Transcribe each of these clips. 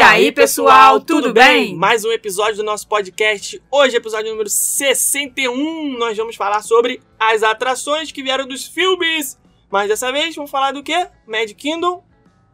E aí, pessoal, tudo bem? Mais um episódio do nosso podcast. Hoje, episódio número 61. Nós vamos falar sobre as atrações que vieram dos filmes. Mas dessa vez, vamos falar do quê? Mad Kingdom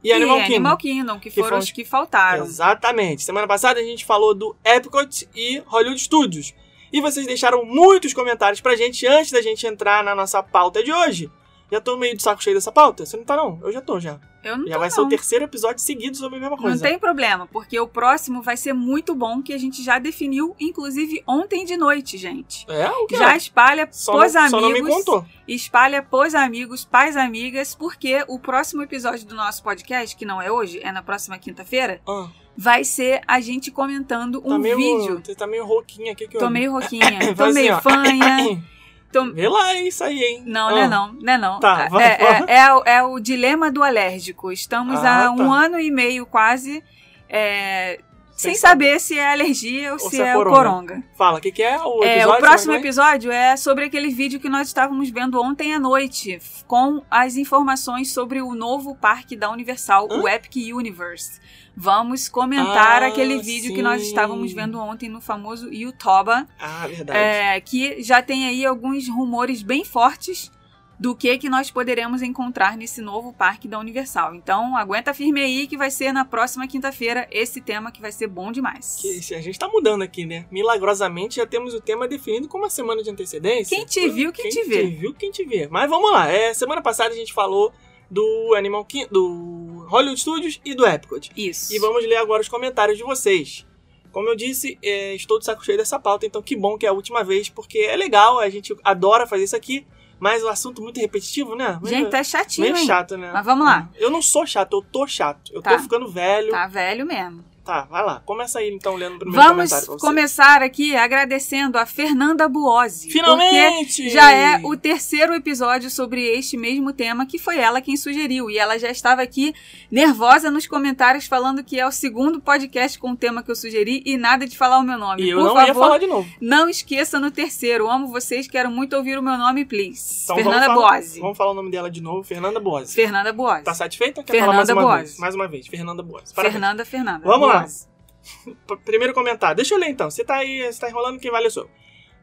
e, Animal Kingdom. Animal Kingdom, que, Que foram foram os que faltaram. Exatamente. Semana passada a gente falou do Epcot e Hollywood Studios. E vocês deixaram muitos comentários pra gente antes da gente entrar na nossa pauta de hoje. Já tô meio de saco cheio dessa pauta? Você não tá, não? Eu já tô, já. Eu não Já vai ser o não. terceiro episódio seguido sobre a mesma Não coisa. tem problema, porque o próximo vai ser muito bom, que a gente já definiu, inclusive ontem de noite, gente. É? O que Já é? espalha Só, pros não, amigos. só não me contou. Espalha pros amigos, pais, amigas, porque o próximo episódio do nosso podcast, que não é hoje, é na próxima quinta-feira, Ah, vai ser a gente comentando tá um meio, vídeo. Você tá meio rouquinha aqui que eu Tô meio roquinha, tô assim, meio ó. fanha. Tô... Vê lá isso aí, hein? Não, Ah, não é não, não é não. Tá, é, vamos, é, vamos. é o- é o dilema do alérgico. Estamos Ah, há um tá. ano e meio quase é, sem, saber se é alergia ou, se, se é é, coronga. o coronga. Fala, o que, que é o É, episódio? o próximo é que episódio é sobre aquele vídeo que nós estávamos vendo ontem à noite, com as informações sobre o novo parque da Universal, Hã? o Epic Universe. Vamos comentar Ah, aquele vídeo que nós sim. estávamos vendo ontem no famoso Yutoba. Ah, verdade. É, que já tem aí alguns rumores bem fortes do que que nós poderemos encontrar nesse novo parque da Universal. Então, aguenta firme aí que vai ser na próxima quinta-feira esse tema que vai ser bom demais. Que a gente tá mudando aqui, né? Milagrosamente já temos o tema definido com uma semana de antecedência. Quem te viu, quem te vê. Quem te viu, quem te vê. Mas vamos lá. É, semana passada a gente falou do Animal Kingdom, do Hollywood Studios e do Epcot. Isso. E vamos ler agora os comentários de vocês. Como eu disse, é, estou de saco cheio dessa pauta, então que bom que é a última vez, porque é legal, a gente adora fazer isso aqui, mas o assunto muito repetitivo, né? Meio- Gente, tá chatinho, meio hein? chato, né? Mas vamos lá. Eu não sou chato, eu tô chato. Eu Tá. tô ficando velho. Tá velho mesmo. Tá, vai lá. Começa aí então lendo o primeiro Vamos comentário você. começar aqui agradecendo a Fernanda Buozzi. Finalmente! Porque já é o terceiro episódio sobre este mesmo tema que foi ela quem sugeriu. E ela já estava aqui nervosa nos comentários falando que é o segundo podcast com o tema que eu sugeri e nada de falar o meu nome. E eu Por não favor, ia falar de novo. não esqueça no terceiro. Amo vocês, quero muito ouvir o meu nome, please. Então Fernanda vamos falar, Buozzi. Vamos falar o nome dela de novo, Fernanda Boazzi. Fernanda Buozzi. Tá satisfeita? Quer Fernanda falar mais uma Buozzi. vez? Mais uma vez, Fernanda. Parabéns. Fernanda, Fernanda. Vamos lá. P- Primeiro comentário. Deixa eu ler então. Você tá aí, você tá enrolando, quem vale sou.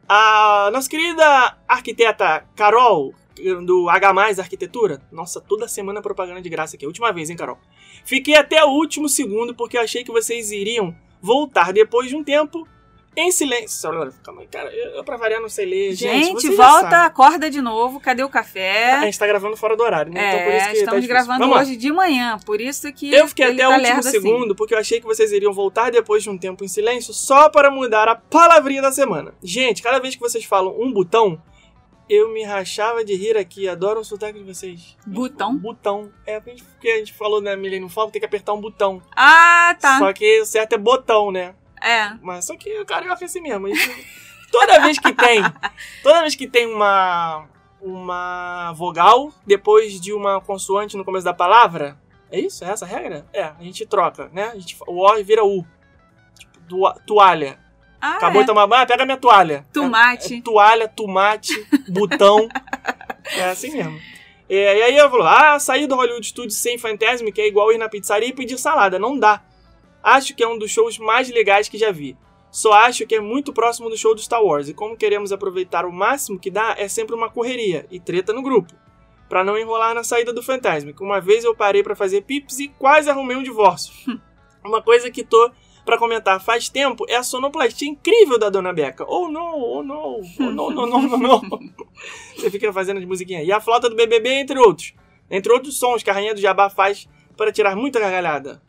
A nossa querida arquiteta Carol, do H Arquitetura. Nossa, toda semana propaganda de graça aqui. Última vez, hein, Carol? Fiquei até o último segundo porque achei que vocês iriam voltar depois de um tempo em silêncio. Cara. Eu, eu pra variar não sei ler. Gente, Gente, volta, acorda de novo. Cadê o café? A gente tá gravando fora do horário, né? então por isso É, que tá estamos difícil. gravando Vamos lá. hoje de manhã, por isso que Eu fiquei até o tá último lerdo assim. segundo porque eu achei que vocês iriam voltar depois de um tempo em silêncio só para mudar a palavrinha da semana. Gente, cada vez que vocês falam um botão, eu me rachava de rir aqui. Adoro o sotaque de vocês. Botão? Botão. É porque a gente, falou na Millennium Falcon, tem que apertar um botão. Ah, tá. Só que o certo é botão, né? É. Mas só que o carioca é assim mesmo. Isso- toda vez que tem, toda vez que tem uma uma vogal depois de uma consoante no começo da palavra, é isso? É essa a regra? É, a gente troca, né? A gente, o O vira U. Tipo, tua- toalha. Ah, Acabou é. de tomar banho, pega minha toalha. Tomate. É, é toalha, tomate, botão. é assim mesmo. É, e aí eu falo, ah, sair do Hollywood Studios sem Fantasma, que é igual ir na pizzaria e pedir salada. Não dá. Acho que é um dos shows mais legais que já vi. Só acho que é muito próximo do show do Star Wars. E como queremos aproveitar o máximo que dá, é sempre uma correria e treta no grupo. Pra não enrolar na saída do Fantasma. Que uma vez eu parei pra fazer pips e quase arrumei um divórcio. uma coisa que tô pra comentar faz tempo é a sonoplastia incrível da Dona Beca. Oh não, oh não, oh não, não, não, não, não. Você fica fazendo as musiquinhas. E a flauta do BBB, entre outros. Entre outros sons que a Rainha do Jabá faz para tirar muita gargalhada.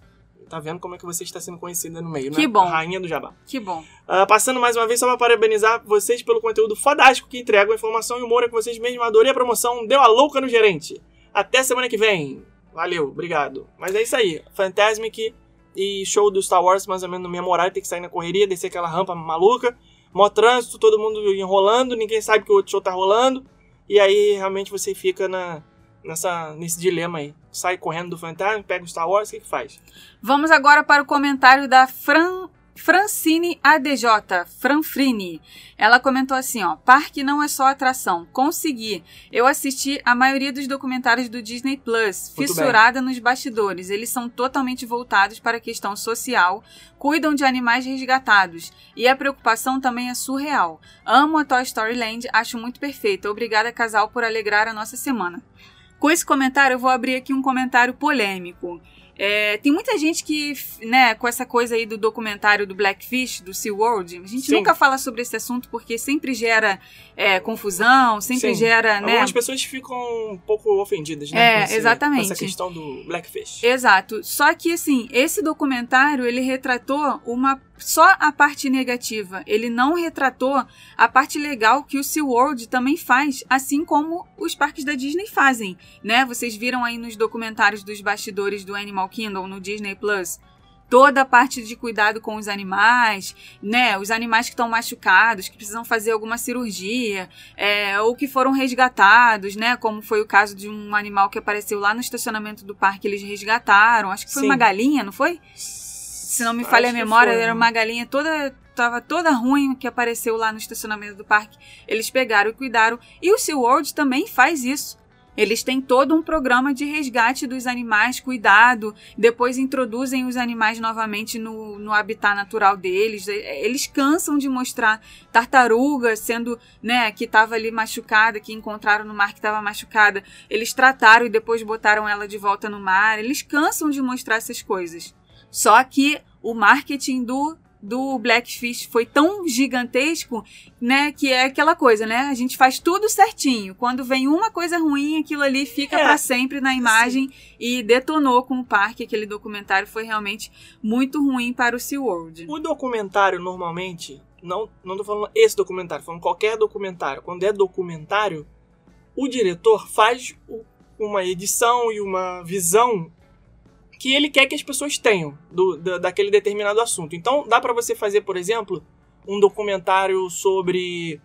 Tá vendo como é que você está sendo conhecida no meio, né? Que bom. Rainha do Jabá. Que bom. Ah, passando mais uma vez só para parabenizar vocês pelo conteúdo fodástico que entregam informação e humor é que vocês mesmos adorei a promoção. Deu a louca no gerente. Até semana que vem. Valeu, obrigado. Mas é isso aí. Fantasmic e show do Star Wars, mais ou menos no mesmo horário, tem que sair na correria, descer aquela rampa maluca. Mó trânsito, todo mundo enrolando, ninguém sabe que o outro show tá rolando. E aí realmente você fica na, nessa, nesse dilema aí. Sai correndo do fantasma, pega o Star Wars, o que, que faz? Vamos agora para o comentário da Fran Francine ADJ, Franfrini. Ela comentou assim, ó: "Parque não é só atração. Consegui. Eu assisti a maioria dos documentários do Disney Plus, Muito fissurada nos bastidores. Eles são totalmente voltados para a questão social, cuidam de animais resgatados e a preocupação também é surreal. Amo a Toy Story Land, acho muito perfeita. Obrigada casal por alegrar a nossa semana." Com esse comentário, eu vou abrir aqui um comentário polêmico. É, tem muita gente que, né, com essa coisa aí do documentário do Blackfish, do SeaWorld, a gente Sim. nunca fala sobre esse assunto porque sempre gera é, confusão, sempre Sim. gera, né? Algumas pessoas ficam um pouco ofendidas, né? É, com esse- exatamente. Com essa questão do Blackfish. Exato. Só que assim, esse documentário ele retratou uma só a parte negativa. Ele não retratou a parte legal que o SeaWorld também faz, assim como os parques da Disney fazem, né? Vocês viram aí nos documentários dos bastidores do Animal Kingdom no Disney Plus. Toda a parte de cuidado com os animais, né? Os animais que estão machucados, que precisam fazer alguma cirurgia, é, ou que foram resgatados, né? Como foi o caso de um animal que apareceu lá no estacionamento do parque, eles resgataram. Acho que foi Sim. uma galinha, não foi? Se não me Acho falha a memória, foi. era uma galinha toda. Tava toda ruim que apareceu lá no estacionamento do parque. Eles pegaram e cuidaram. E o SeaWorld também faz isso. Eles têm todo um programa de resgate dos animais, cuidado, depois introduzem os animais novamente no, no habitat natural deles. E- Eles cansam de mostrar tartaruga sendo, né, que estava ali machucada, que encontraram no mar que estava machucada. Eles trataram e depois botaram ela de volta no mar. Eles cansam de mostrar essas coisas. Só que o marketing do do Blackfish foi tão gigantesco, né, que é aquela coisa, né? A gente faz tudo certinho. Quando vem uma coisa ruim, aquilo ali fica É, pra sempre na imagem e detonou com o parque. Aquele documentário foi realmente muito ruim para o SeaWorld. O documentário, normalmente, não, não tô falando esse documentário, falando qualquer documentário. Quando é documentário, o diretor faz o- uma edição e uma visão que ele quer que as pessoas tenham do, da- daquele determinado assunto. Então, dá pra você fazer, por exemplo, um documentário sobre,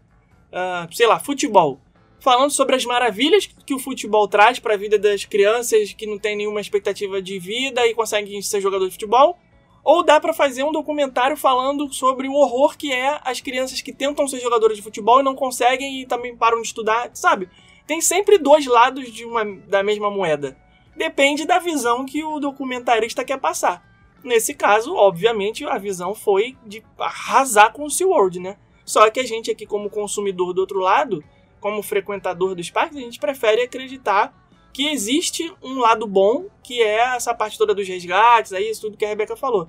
ah, sei lá, futebol. Falando sobre as maravilhas que o futebol traz para a vida das crianças que não têm nenhuma expectativa de vida e conseguem ser jogador de futebol. Ou dá pra fazer um documentário falando sobre o horror que é as crianças que tentam ser jogadoras de futebol e não conseguem e também param de estudar, sabe? Tem sempre dois lados de uma, da mesma moeda. Depende da visão que o documentarista quer passar. Nesse caso, obviamente, a visão foi de arrasar com o SeaWorld, né? Só que a gente aqui, como consumidor do outro lado, como frequentador dos parques, a gente prefere acreditar que existe um lado bom, que é essa parte toda dos resgates, aí isso tudo que a Rebeca falou.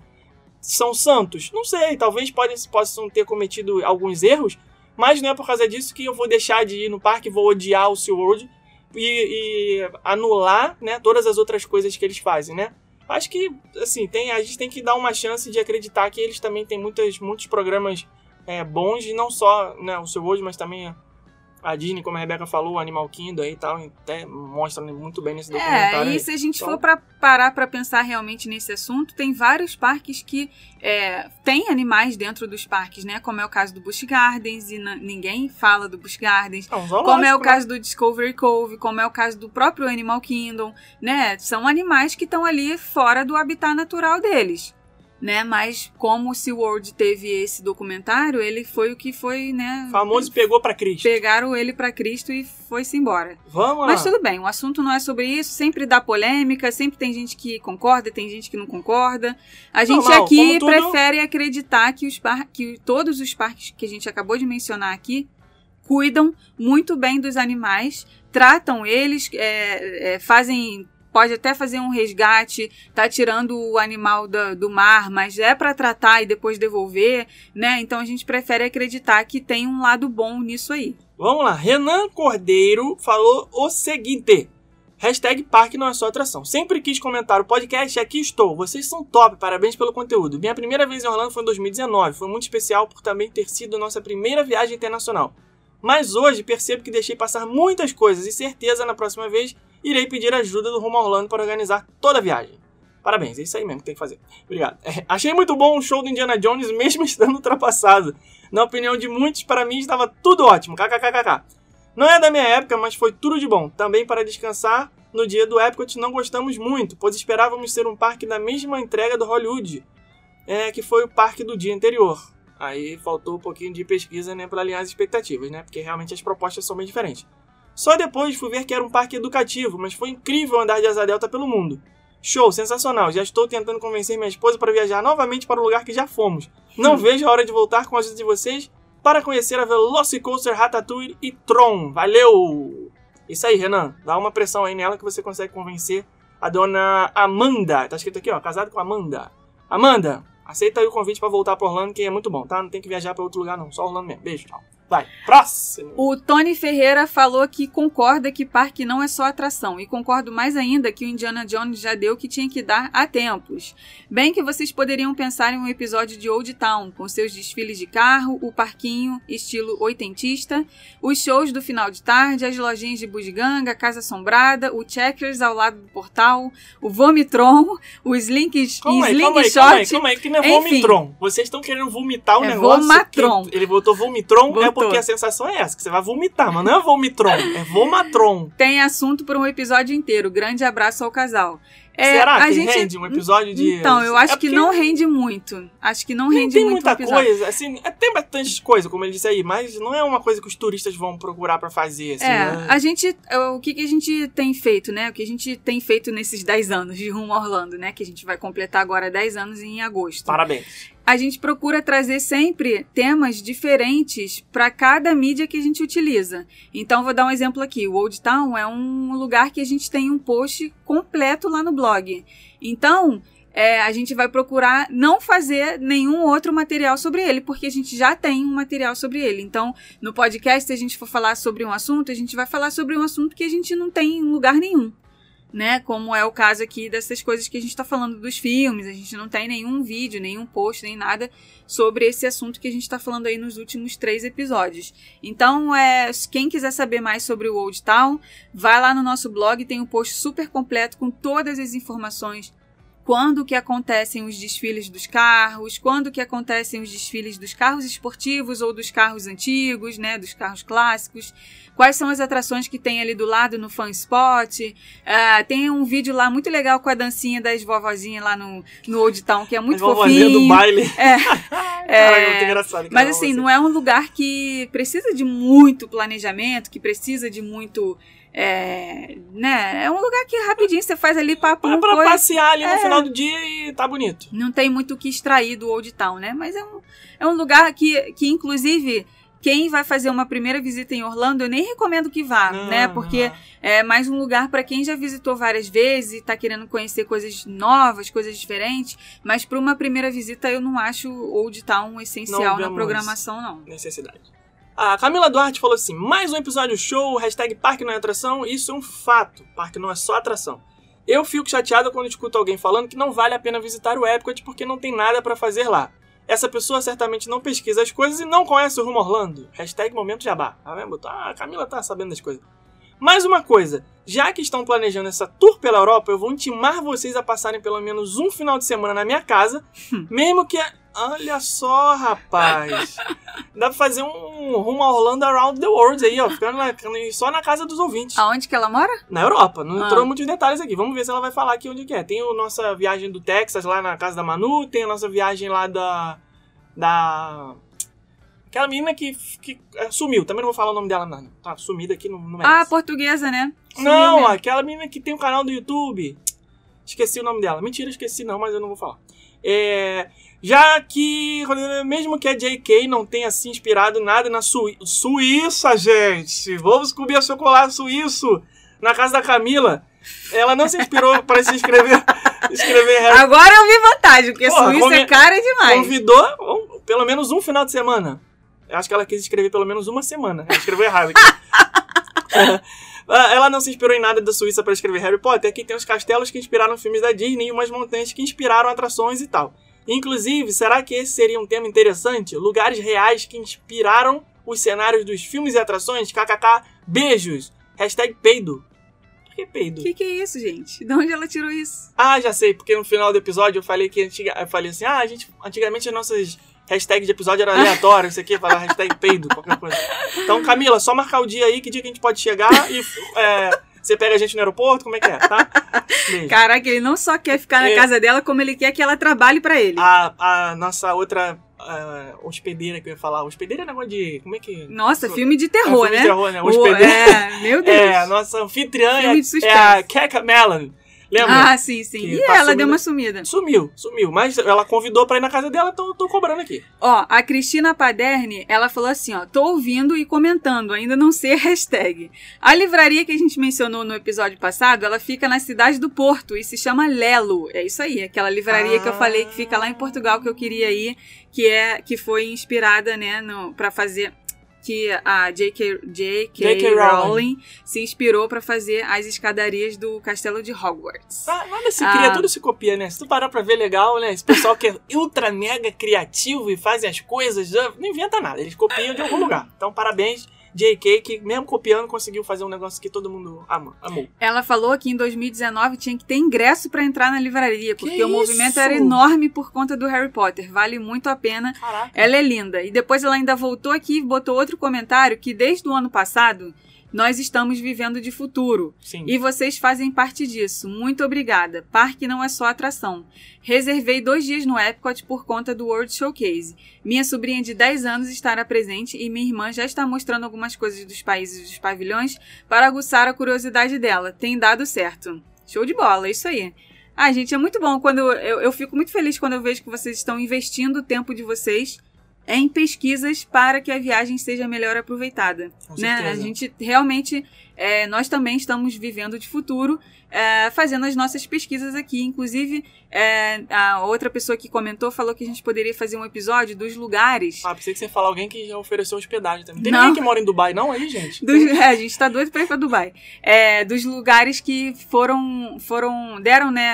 São santos? Não sei, talvez possam ter cometido alguns erros, mas não é por causa disso que eu vou deixar de ir no parque, vou odiar o SeaWorld e, e anular né, todas as outras coisas que eles fazem, né? Acho que, assim, tem, a gente tem que dar uma chance de acreditar que eles também têm muitas, muitos programas é, bons, e não só né, o SeaWorld, mas também a Disney, como a Rebeca falou, o Animal Kingdom aí e tal, até mostra muito bem nesse É, documentário. e aí. se a gente Então- for para parar para pensar realmente nesse assunto, tem vários parques que é, têm animais dentro dos parques, né? Como é o caso do Busch Gardens, e ninguém fala do Busch Gardens. É um Como é o né? caso do Discovery Cove, como é o caso do próprio Animal Kingdom, né? São animais que estão ali fora do habitat natural deles, né? Mas como o SeaWorld teve esse documentário, ele foi o que foi, né? Famoso pegou pra Cristo. Pegaram ele para Cristo e foi-se embora. Vamos lá. Mas tudo bem, o assunto não é sobre isso, sempre dá polêmica, sempre tem gente que concorda, tem gente que não concorda. A gente Normal, aqui tudo- prefere acreditar que, os par que todos os parques que a gente acabou de mencionar aqui cuidam muito bem dos animais, tratam eles, é, é, fazem. Pode até fazer um resgate, tá tirando o animal do mar, mas é para tratar e depois devolver, né? Então a gente prefere acreditar que tem um lado bom nisso aí. Vamos lá. Renan Cordeiro falou o seguinte. Hashtag parque não é só atração. Sempre quis comentar o podcast aqui estou. Vocês são top, parabéns pelo conteúdo. Minha primeira vez em Orlando foi em 2019. Foi muito especial por também ter sido nossa primeira viagem internacional. Mas hoje percebo que deixei passar muitas coisas e certeza na próxima vez irei pedir ajuda do Orlando para organizar toda a viagem. Parabéns, é isso aí mesmo que tem que fazer. Obrigado. É, achei muito bom o show do Indiana Jones, mesmo estando ultrapassado. Na opinião de muitos, para mim estava tudo ótimo. KKKKK. Não é da minha época, mas foi tudo de bom. Também para descansar, no dia do Epcot não gostamos muito, pois esperávamos ser um parque da mesma entrega do Hollywood. é, que foi o parque do dia anterior. Aí faltou um pouquinho de pesquisa né, para alinhar as expectativas, né? Porque realmente as propostas são bem diferentes. Só depois fui ver que era um parque educativo, mas foi incrível andar de asa delta pelo mundo. Show, sensacional. Já estou tentando convencer minha esposa para viajar novamente para o lugar que já fomos. Não vejo a hora de voltar com a ajuda de vocês para conhecer a Velocicoaster Ratatouille e Tron. Valeu! Isso aí, Renan. Dá uma pressão aí nela que você consegue convencer a dona Amanda. Tá escrito aqui, ó, casado com Amanda. Amanda, aceita aí o convite para voltar para Orlando, que é muito bom, tá? Não tem que viajar para outro lugar não, só Orlando mesmo. Beijo, tchau. Vai, próximo. O Tony Ferreira falou que concorda que parque não é só atração. E concordo mais ainda que o Indiana Jones já deu o que tinha que dar há tempos. Bem que vocês poderiam pensar em um episódio de Old Town, com seus desfiles de carro, o parquinho, estilo oitentista, os shows do final de tarde, as lojinhas de bugiganga, a casa assombrada, o checkers ao lado do portal, o vomitron, os links Calma aí, sling calma aí, shot. calma aí, calma aí, que não é Enfim. vomitron. Vocês estão querendo vomitar o É negócio. vomatron. Ele botou vomitron, é Botou. Porque a sensação é essa, que você vai vomitar, mas não é vomitron, é vomatron. Tem assunto para um episódio inteiro. Grande abraço ao casal. É, Será que gente... rende um episódio de... Então, eu acho É que não rende muito. Acho que não rende tem muito muita o episódio. coisa, assim, é, tem bastante coisa, como ele disse aí, mas não é uma coisa que os turistas vão procurar pra fazer, assim, É, né? a gente. O que, que a gente tem feito, né? O que a gente tem feito nesses 10 anos de Rumo a Orlando, né? Que a gente vai completar agora 10 anos em agosto. Parabéns. A gente procura trazer sempre temas diferentes para cada mídia que a gente utiliza. Então, vou dar um exemplo aqui. O Old Town é um lugar que a gente tem um post completo lá no blog. Então, é, a gente vai procurar não fazer nenhum outro material sobre ele, porque a gente já tem um material sobre ele. Então, no podcast, se a gente for falar sobre um assunto, a gente vai falar sobre um assunto que a gente não tem em lugar nenhum. Né? Como é o caso aqui dessas coisas que a gente está falando dos filmes, a gente não tem nenhum vídeo, nenhum post, nem nada sobre esse assunto que a gente está falando aí nos últimos três episódios. Então, é, quem quiser saber mais sobre o Old Town, vai lá no nosso blog, tem um post super completo com todas as informações quando que acontecem os desfiles dos carros, quando que acontecem os desfiles dos carros esportivos ou dos carros antigos, né, dos carros clássicos, quais são as atrações que tem ali do lado no fan spot, Ah, tem um vídeo lá muito legal com a dancinha das vovozinhas lá no, no Old Town, que é muito As fofinho. do baile. É. Caraca, é muito engraçado. Mas assim, não é um lugar que precisa de muito planejamento, que precisa de muito. É, né? é um lugar que rapidinho você faz ali papo, é pra coisa. passear ali no É. final do dia e tá bonito. Não tem muito o que extrair do Old Town, né? Mas é um, é um lugar que, que, inclusive, quem vai fazer uma primeira visita em Orlando, eu nem recomendo que vá, Não, né? Porque não. é mais um lugar para quem já visitou várias vezes e tá querendo conhecer coisas novas, coisas diferentes. Mas para uma primeira visita, eu não acho o Old Town essencial na programação, não. necessidade. A Camila Duarte falou assim: mais um episódio show, hashtag parque não é atração. Isso é um fato. Parque não é só atração. Eu fico chateado quando escuto alguém falando que não vale a pena visitar o Epcot porque não tem nada pra fazer lá. Essa pessoa certamente não pesquisa as coisas e não conhece o Rumo Orlando. Hashtag momento jabá. Tá vendo? Ah, a Camila tá sabendo das coisas. Mais uma coisa, já que estão planejando essa tour pela Europa, eu vou intimar vocês a passarem pelo menos um final de semana na minha casa, mesmo que... Olha só, rapaz. Dá pra fazer um rumo a Orlando Around the World aí, ó. Ficando na- só na casa dos ouvintes. Aonde que ela mora? Na Europa. Não Ah. entrou muitos detalhes aqui. Vamos ver se ela vai falar aqui onde que é. Tem a nossa viagem do Texas lá na casa da Manu. Tem a nossa viagem lá da... Da... Aquela menina que, que é, sumiu. Também não vou falar o nome dela, não. Tá sumida aqui, não, não Ah, portuguesa, né? Sumiu Não, mesmo. aquela menina que tem um canal do YouTube. Esqueci o nome dela. Mentira, esqueci não, mas eu não vou falar. É, já que, mesmo que a JK não tenha se inspirado nada na Sui Suíça, gente. Vamos comer chocolate suíço na casa da Camila. Ela não se inspirou para se inscrever, escrever Harry Agora eu vi vantagem, porque Porra, Suíça é cara demais. Convidou um, pelo menos um final de semana. Eu acho que ela quis escrever pelo menos uma semana. Ela escreveu errado aqui. Ela não se inspirou em nada da Suíça para escrever Harry Potter. Aqui tem os castelos que inspiraram filmes da Disney e umas montanhas que inspiraram atrações e tal. Inclusive, será que esse seria um tema interessante? Lugares reais que inspiraram os cenários dos filmes e atrações? KKK, beijos. Hashtag peido. Por que peido? O que, que é isso, gente? De onde ela tirou isso? Ah, já sei, porque no final do episódio eu falei que antiga, eu falei assim, ah, a gente, antigamente as nossas hashtags de episódio eram aleatórias, isso aqui, falar hashtag peido, qualquer coisa. Então, Camila, só marcar o dia aí, que dia que a gente pode chegar e é, Você pega a gente no aeroporto, como é que é, tá? Beijo. Caraca, ele não só quer ficar na É. casa dela, como ele quer que ela trabalhe pra ele. A, a nossa outra hospedeira que eu ia falar. Hospedeira é negócio de. Como é que. Nossa, filme de É, terror, filme né? de terror, né? Hospedeira. é, meu Deus. É, a nossa anfitriã é, Filme de suspense. é a Keka Melon. Lembra? ah, sim, sim. Que E tá ela deu sumindo. uma sumida. Sumiu, sumiu. Mas ela convidou pra ir na casa dela, então eu tô cobrando aqui. Ó, a Cristina Paderni, ela falou assim, ó, tô ouvindo e comentando, ainda não sei a hashtag. A livraria que a gente mencionou no episódio passado, ela fica na cidade do Porto e se chama Lelo. É isso aí, aquela livraria que eu Ah. falei que fica lá em Portugal que eu queria ir, que é que foi inspirada, né, para fazer que a J.K. Rowling. Se inspirou pra fazer as escadarias do castelo de Hogwarts. Ah, nada se cria, Ah. tudo se copia, né? Se tu parar pra ver legal, né? Esse pessoal que é ultra mega criativo e faz as coisas, já não inventa nada. Eles copiam de algum lugar. Então, parabéns, J.K., que mesmo copiando conseguiu fazer um negócio que todo mundo ama, amou. Ela falou que em 2019 tinha que ter ingresso pra entrar na livraria, Que porque o movimento isso? era enorme por conta do Harry Potter. Vale muito a pena. Caraca. Ela é linda. E depois ela ainda voltou aqui e botou outro comentário que desde o ano passado nós estamos vivendo de futuro. Sim. E vocês fazem parte disso. Muito obrigada. Parque não é só atração. Reservei dois dias no Epcot por conta do World Showcase. Minha sobrinha de 10 anos estará presente e minha irmã já está mostrando algumas coisas dos países dos pavilhões para aguçar a curiosidade dela. Tem dado certo. Show de bola, é isso aí. Ah, gente, é muito bom quando eu, eu fico muito feliz quando eu vejo que vocês estão investindo o tempo de vocês em pesquisas para que a viagem seja melhor aproveitada Com né? A gente realmente, é, nós também estamos vivendo de futuro, é, fazendo as nossas pesquisas aqui. Inclusive, é, a outra pessoa que comentou falou que a gente poderia fazer um episódio dos lugares. Ah, pensei que você ia falar alguém que já ofereceu hospedagem também. Tem Não. ninguém que mora em Dubai, não, aí, gente? Dos, é, a gente tá doido pra ir pra Dubai. É, dos lugares que foram, foram deram né,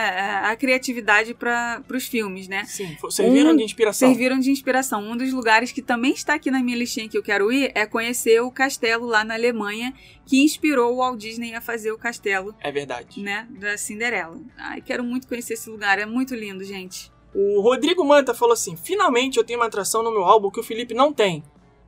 a criatividade para os filmes, né? Sim, serviram Um- de inspiração. Serviram de inspiração. Um dos lugares que também está aqui na minha listinha que eu quero ir é conhecer o castelo lá na Alemanha, que inspirou o Walt Disney a fazer o castelo, É verdade. né, da Cinderela. Ai, quero muito conhecer esse lugar, é muito lindo, gente. O Rodrigo Manta falou assim: finalmente eu tenho uma atração no meu álbum que o Felipe não tem.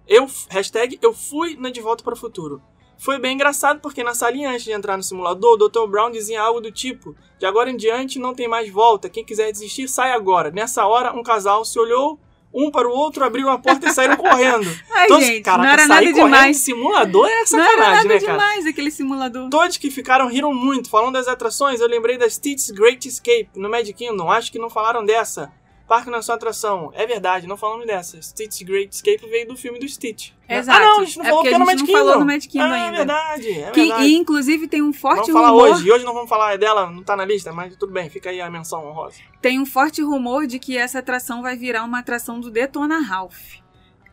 Eu, hashtag, eu fui na De Volta para o Futuro. Foi bem engraçado porque na salinha antes de entrar no simulador, o Dr. Brown dizia algo do tipo: De agora em diante não tem mais volta, quem quiser desistir sai agora. Nessa hora, um casal se olhou um para o outro, abriram a porta e saíram correndo. Ai, Todos- gente, caraca, não era nada correndo demais. de simulador é Não era sacanagem, nada né, cara? demais aquele simulador. Todos que ficaram riram muito. Falando das atrações, eu lembrei da Stitch's Great Escape no Magic Kingdom. Acho que não falaram dessa. Parque na sua atração. É verdade, não falamos dessa. Stitch's Great Escape veio do filme do Stitch. Exato. Ah, não, a gente não É falou porque porque a é no gente não falou no Magic Kingdom ah, É ainda. verdade, é Que, verdade. e inclusive tem um forte Vamos falar rumor. hoje. E hoje não vamos falar dela, não tá na lista, mas tudo bem, fica aí a menção honrosa. Tem um forte rumor de que essa atração vai virar uma atração do Detona Ralph.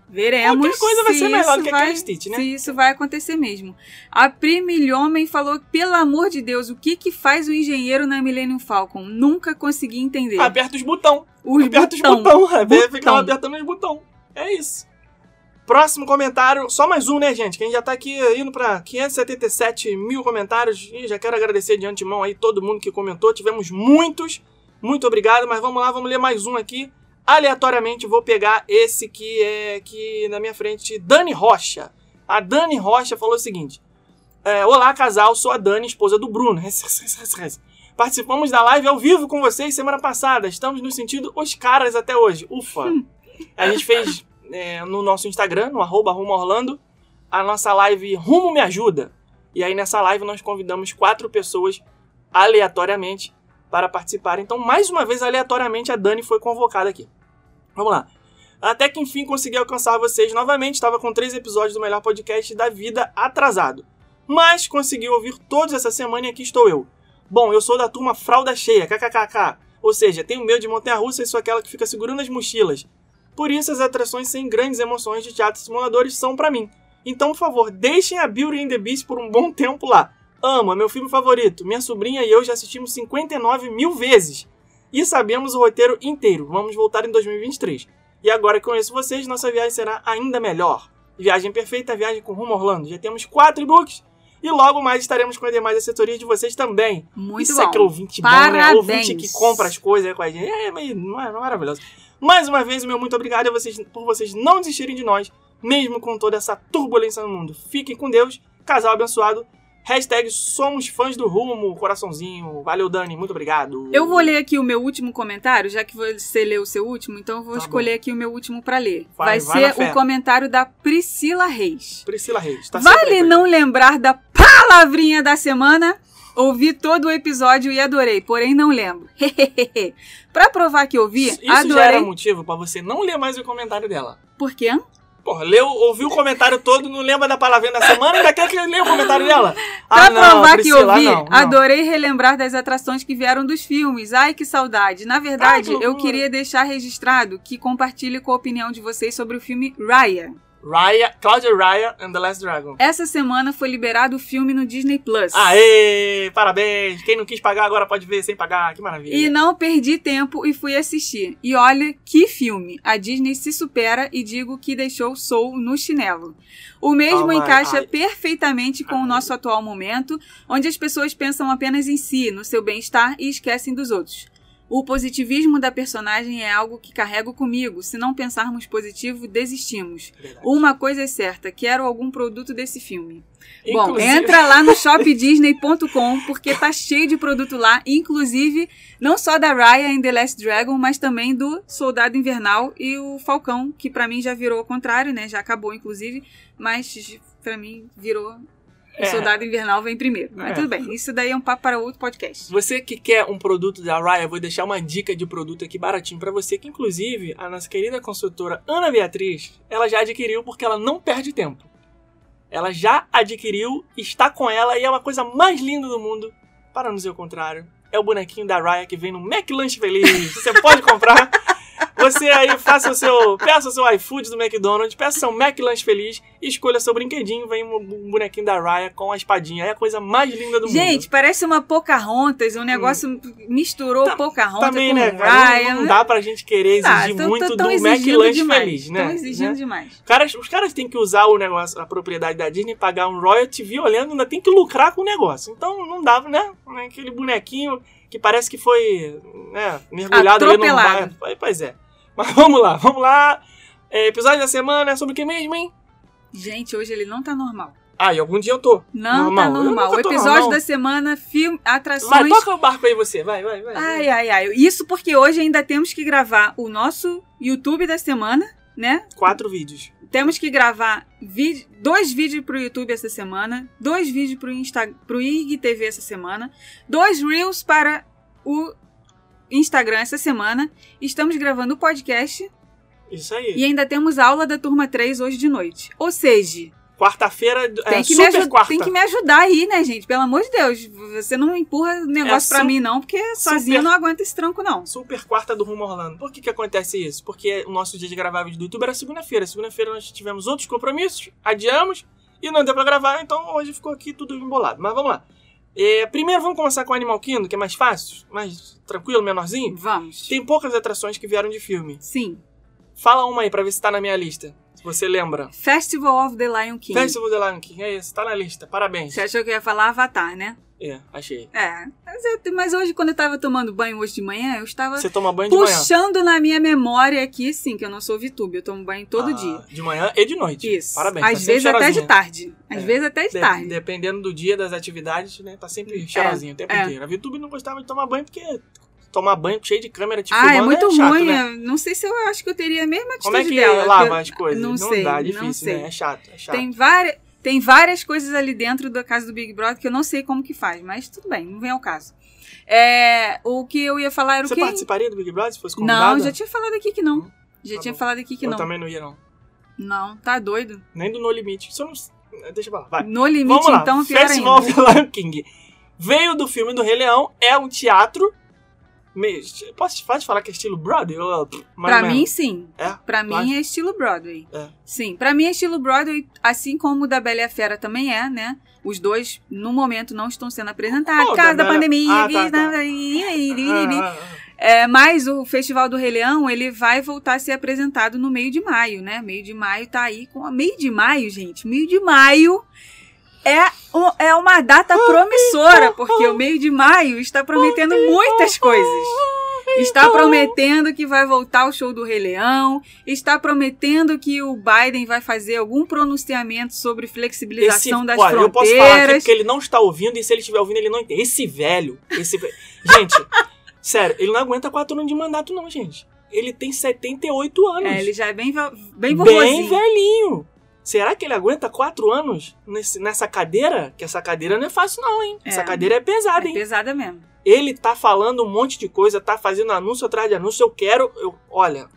Veremos Qualquer coisa vai se ser melhor do que vai, Stitch, né? Se isso vai acontecer mesmo. A Pri Milhomem falou, pelo amor de Deus, o que que faz o engenheiro na Millennium Falcon? Nunca consegui entender. Aperta os botão. Os Aperta botão. os botão. Botão. Fica apertando os botão. É isso. Próximo comentário, só mais um, né, gente? Que a gente já tá aqui indo pra 577 mil comentários. E já quero agradecer de antemão aí todo mundo que comentou. Tivemos muitos. Muito obrigado, mas vamos lá, vamos ler mais um aqui. Aleatoriamente vou pegar esse que é aqui na minha frente, Dani Rocha. A Dani Rocha falou o seguinte: é, Olá, casal, sou a Dani, esposa do Bruno. Participamos da live ao vivo com vocês semana passada. Estamos no sentido os caras até hoje. Ufa! A gente fez é, no nosso Instagram, no arroba Rumo Orlando, a nossa live Rumo Me Ajuda. E aí nessa live nós convidamos quatro pessoas aleatoriamente para participar. Então, mais uma vez, aleatoriamente, a Dani foi convocada aqui. Vamos lá. Até que enfim consegui alcançar vocês novamente. Estava com três episódios do melhor podcast da vida atrasado. Mas consegui ouvir todos essa semana e aqui estou eu. Bom, eu sou da turma fralda cheia, kkkk. Ou seja, tenho medo de montanha-russa e sou aquela que fica segurando as mochilas. Por isso, as atrações sem grandes emoções de teatro simuladores são pra mim. Então, por favor, deixem a Beauty and the Beast por um bom tempo lá. Amo, é meu filme favorito. Minha sobrinha e eu já assistimos 59 mil vezes. E sabemos o roteiro inteiro. Vamos voltar em 2023. E agora que conheço vocês, nossa viagem será ainda melhor. Viagem perfeita, viagem com rumo Orlando. Já temos quatro e-books. E logo mais estaremos com as demais assessorias de vocês também. Muito Isso bom. é que é ouvinte bom, né? Parabéns. Ouvinte que compra as coisas com a gente. É, não é maravilhoso. Mais uma vez, o meu muito obrigado a vocês, por vocês não desistirem de nós, mesmo com toda essa turbulência no mundo. Fiquem com Deus, casal abençoado. Hashtag somos fãs do rumo, coraçãozinho. Valeu, Dani, muito obrigado. Eu vou ler aqui o meu último comentário, já que você leu o seu último, então eu vou Tá escolher aqui o meu último pra ler. Vai- Vai, ser o comentário da Priscila Reis. Priscila Reis. Tá vale não lembrar da palavrinha da semana? Ouvi todo o episódio e adorei, porém não lembro. pra provar que ouvi, Isso já era adorei. motivo pra você não ler mais o comentário dela. Por quê? Porra, leu, ouviu o comentário todo, não lembra da palavrinha da semana ainda quer que eu leia o comentário dela? Pra ah, não, provar Priscila, que ouvi, não, não. adorei relembrar das atrações que vieram dos filmes. Ai, que saudade. Na verdade, Ai, que eu queria deixar registrado que compartilhe com a opinião de vocês sobre o filme Raya. Raya, Claudia Raya and the Last Dragon. Essa semana foi liberado o filme no Disney Plus. Aê, parabéns. Quem não quis pagar agora pode ver sem pagar. Que maravilha. E não perdi tempo e fui assistir. E olha que filme! A Disney se supera e digo que deixou Soul no chinelo. O mesmo Oh encaixa ai. perfeitamente com o nosso atual momento, onde as pessoas pensam apenas em si, no seu bem-estar e esquecem dos outros. O positivismo da personagem é algo que carrego comigo. Se não pensarmos positivo, desistimos. Verdade. Uma coisa é certa, quero algum produto desse filme. Bom, Inclusive- entra lá no shopdisney.com porque tá cheio de produto lá, inclusive não só da Raya em The Last Dragon, mas também do Soldado Invernal e o Falcão, que pra mim já virou ao contrário, né? Já acabou inclusive, mas pra mim virou É. Soldado Invernal vem primeiro. Mas É. tudo bem, isso daí é um papo para outro podcast. Você que quer um produto da Raya, vou deixar uma dica de produto aqui baratinho pra você, que inclusive a nossa querida consultora Ana Beatriz, ela já adquiriu porque ela não perde tempo. Ela já adquiriu, está com ela e é uma coisa mais linda do mundo, para não dizer o contrário. É o bonequinho da Raya que vem no McLanche Feliz. Você pode comprar. Você aí faça o seu, peça o seu iFood do McDonald's, peça seu McLanche Feliz escolha seu brinquedinho, vem um bonequinho da Raya com a espadinha. É a coisa mais linda do mundo. Gente, parece uma Pocahontas, um negócio misturou Tá- Pocahontas Também, com né? Raya. Não, não dá pra gente querer Tá, exigir tão- muito tão- do tão exigindo McLanche feliz, né? Tão exigindo Né? demais. Caras, os caras têm que usar o negócio, a propriedade da Disney, pagar um royalty violento, ainda tem que lucrar com o negócio. Então não dá, né? Aquele bonequinho que parece que foi né, mergulhado ali no mar. Pois é. Mas vamos lá, vamos lá. É, episódio da semana é sobre o que mesmo, hein? Gente, hoje ele não tá normal. Ah, e algum dia eu tô. Não Normal. tá normal. O episódio normal. da semana, filme, atrações. Vai, toca o barco aí você. Vai, vai, vai. Ai, ai, ai. Isso porque hoje ainda temos que gravar o nosso YouTube da semana, né? Quatro vídeos. Temos que gravar vídeo, dois vídeos pro YouTube essa semana, dois vídeos pro, Insta, pro IGTV essa semana, dois Reels para o Instagram essa semana. Estamos gravando o podcast Isso aí. e ainda temos aula da turma 3 hoje de noite. Ou seja, Quarta-feira é tem, que me super quarta. tem que me ajudar aí, né, gente? Pelo amor de Deus. Você não empurra o negócio É pra su- mim, não, porque sozinho super- não aguento esse tranco, não. Super quarta do Rumo Orlando. Por que que acontece isso? Porque o nosso dia de gravar vídeo do YouTube era segunda-feira. Segunda-feira nós tivemos outros compromissos, adiamos e não deu pra gravar, então hoje ficou aqui tudo embolado. Mas vamos lá. É, primeiro vamos começar com o Animal Kingdom, que é mais fácil, mais tranquilo, menorzinho. Vamos. Tem poucas atrações que vieram de filme. Sim. Fala uma aí pra ver se tá na minha lista. Você lembra. Festival of the Lion King. Festival The Lion King, é isso, tá na lista. Parabéns. Você achou que eu ia falar Avatar, né? É, achei. É. Mas, hoje, quando eu tava tomando banho hoje de manhã, eu estava Você toma banho puxando na minha memória aqui, sim, que eu não sou VTube, eu tomo banho todo Ah, dia. De manhã e de noite. Isso. Parabéns. tá Às sempre vezes até de tarde. Às É. vezes até de De- tarde. Dependendo do dia, das atividades, né? Tá sempre cheirosinho o tempo é. inteiro. A VTube não gostava de tomar banho porque tomar banho cheio de câmera te ah, é filmando muito chato, ruim. né? eu Não sei se eu acho que eu teria a mesma atitude Como é que dela. lava eu- as coisas? Não, sei, dá, é não difícil, sei. né? É chato, é chato. Tem várias, tem várias coisas ali dentro da casa do Big Brother que eu não sei como que faz, mas tudo bem, não vem ao caso. É, o que eu ia falar era Você o quê? participaria do Big Brother se fosse convidada? Não, já tinha falado aqui que não. Já Tá tinha bom. falado aqui que Eu não. também não ia, não. Não, tá doido. Nem do No Limite. Só não... Deixa pra lá, vai. No limite, Vamos lá. então, pior Festival ainda. of the Lion King. Veio do filme do Rei Leão, é um teatro... meio- Posso pode falar que é estilo Broadway? ou- mais Pra mim, sim. É? Pra mim é estilo Broadway. É. Sim, pra mim é estilo Broadway, assim como o da Bela e a Fera também é, né? Os dois, no momento, não estão sendo apresentados por causa da da pandemia. Ah, tá, tá. É, mas o Festival do Rei Leão, ele vai voltar a ser apresentado no meio de maio, né? Meio de maio tá aí com... Meio de maio, gente, meio de maio é, um- é uma data promissora, porque o meio de maio está prometendo muitas coisas. Está prometendo que vai voltar o show do Rei Leão. Está prometendo que o Biden vai fazer algum pronunciamento sobre flexibilização Esse, das olha, eu posso falar aqui fronteiras. porque ele não está ouvindo e se ele estiver ouvindo, ele não entende. Esse velho, esse Gente, sério, ele não aguenta quatro anos de mandato, não, gente. Ele tem 78 anos. É, ele já é bem, bem bem velhinho. Será que ele aguenta quatro anos nesse- nessa cadeira? Que essa cadeira não é fácil, não, hein? É. Essa cadeira é pesada, É hein? pesada mesmo. Ele tá falando um monte de coisa, tá fazendo anúncio atrás de anúncio. Eu quero. Eu, olha.